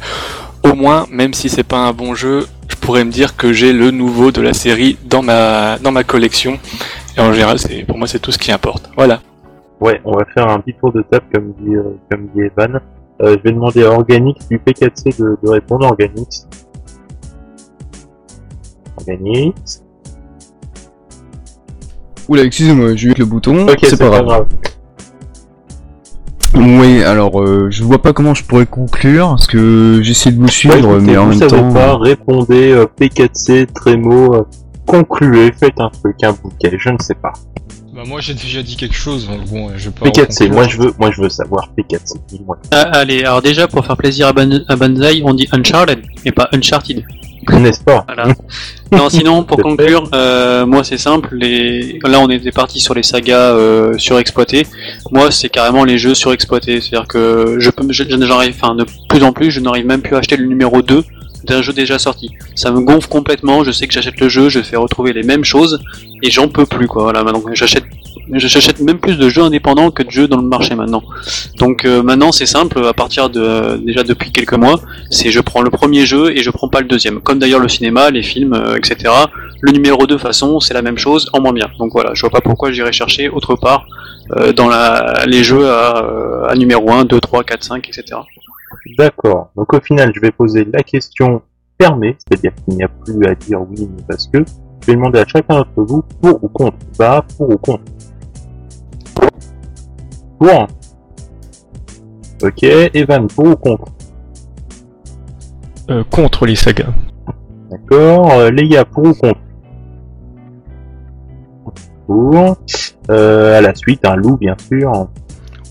au moins, même si c'est pas un bon jeu, je pourrais me dire que j'ai le nouveau de la série dans ma dans ma collection. Et en général, c'est pour moi c'est tout ce qui importe. Voilà. Ouais, on va faire un petit tour de table comme dit, euh, comme dit Evan. Euh, je vais demander à Organix du P4C de, de répondre. Organix. Organix. Oula, excusez-moi, j'ai eu le bouton. Ok, c'est pas grave. Oui, alors euh, je vois pas comment je pourrais conclure parce que j'essaie de vous Ouais, suivre, écoutez, mais en vous même savez temps. pas, répondez euh, P4C, Trémo, euh, concluez, faites un truc, un bouquet, je ne sais pas. Bah moi j'ai déjà dit quelque chose, donc bon, je pas P4C, reconclure. moi je veux, moi je veux savoir P4C, dis-moi. Ah, allez, alors déjà, pour faire plaisir à, Ban- à Banzai, on dit Uncharted et pas Uncharted. N'est-ce pas Voilà. non, sinon, pour conclure, euh, moi c'est simple. Les... Là, on était parti sur les sagas euh, surexploitées. Moi, c'est carrément les jeux surexploités. C'est-à-dire que je peux, j'arrive, enfin, de plus en plus, je n'arrive même plus à acheter le numéro 2 d'un jeu déjà sorti. Ça me gonfle complètement. Je sais que j'achète le jeu, je fais retrouver les mêmes choses et j'en peux plus, quoi. Voilà, maintenant j'achète, j'achète même plus de jeux indépendants que de jeux dans le marché maintenant. Donc euh, maintenant, c'est simple. À partir de déjà depuis quelques mois, c'est je prends le premier jeu et je prends pas le deuxième. Comme d'ailleurs le cinéma, les films, euh, etc. Le numéro 2 façon, c'est la même chose, en moins bien. Donc voilà, je vois pas pourquoi j'irais chercher autre part euh, dans la, les jeux à, euh, à numéro 1, 2, 3, 4, 5, etc. D'accord. Donc au final, je vais poser la question fermée, c'est-à-dire qu'il n'y a plus à dire oui mais parce que. Je vais demander à chacun d'entre vous pour ou contre. Bah, pour ou contre. Pour. Ok, Evan, pour ou contre? Euh, contre les sagas. D'accord. Euh, Léa, pour ou contre? Pour. Euh, à la suite, un loup, bien sûr.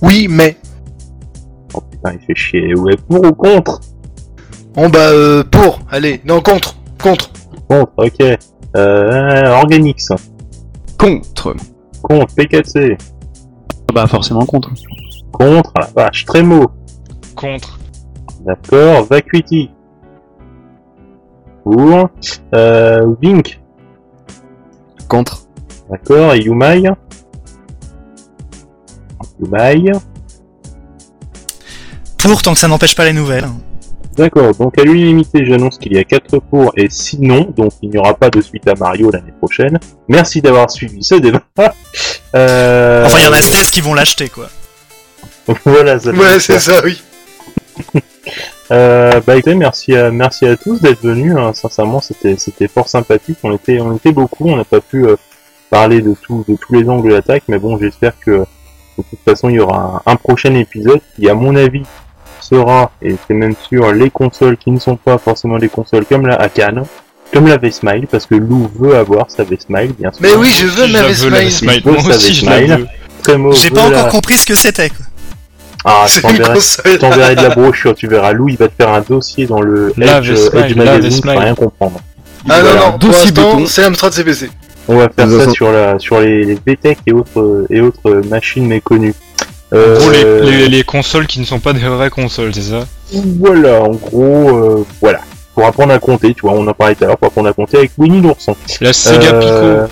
Oui, mais. Putain, il fait chier. Ouais, pour ou contre Bon bah euh, pour, allez, non contre, contre. Contre, ok. Euh, Organix. Contre. Contre PKC. Bah forcément contre. Contre, ah la vache, Trémo. Contre. D'accord, Vacuity. Pour. Euh, Vink. Contre. D'accord, et Yumai. Yumai. Pour tant que ça n'empêche pas les nouvelles. D'accord, donc à l'unanimité, j'annonce qu'il y a 4 pour et 6 non, donc il n'y aura pas de suite à Mario l'année prochaine. Merci d'avoir suivi ce débat. Euh, Enfin, il y en a 16 qui vont l'acheter, quoi. voilà, ça Ouais, c'est ça, oui. Euh, bah écoutez, merci à, merci à tous d'être venus. hein. Sincèrement, c'était, c'était fort sympathique. On était, on était beaucoup. On n'a pas pu euh, parler de tout, de tous les angles d'attaque, mais bon, j'espère que de toute façon, il y aura un, un prochain épisode qui, à mon avis, sera, et c'est même sûr, les consoles qui ne sont pas forcément des consoles comme la Akan, comme la V-Smile, parce que Lou veut avoir sa V-Smile, bien sûr. Mais oui, je veux ma V-Smile. Moi aussi, je la veux. J'ai pas la- encore compris ce que c'était, quoi. Ah, je C'est une t'enverrai, de la brochure, tu verras. Lou, il va te faire un dossier dans le Edge, Magazine, tu vas rien comprendre. Ah Voilà. non, non, dossier c'est Amstrad CPC. On va faire Nous ça sur la sur les, les VTech et autres et autres machines méconnues. En gros, les, Euh, les, les consoles qui ne sont pas des vraies consoles, c'est ça? Voilà, en gros, euh, voilà. Pour apprendre à compter, tu vois, on en parlait tout à l'heure, pour apprendre à compter avec Winnie l'ourson. La Sega Euh,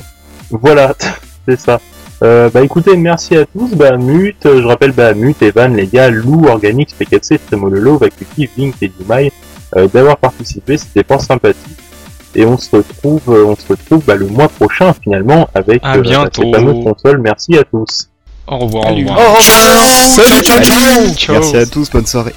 Voilà, c'est ça. Euh, bah écoutez, merci à tous. Bah Mute, euh, je rappelle bah Mute, Evan, les gars, Lou, Organix, P4C, Tremololo, Vacuti, Vink et Dumai euh, d'avoir participé. C'était fort sympathique. Et on se retrouve, euh, on se retrouve bah, le mois prochain finalement avec euh, ces fameuses consoles. Merci à tous. Au revoir, au Salut. revoir. Au revoir Salut, ciao, ciao Ciao. Merci à tous, bonne soirée.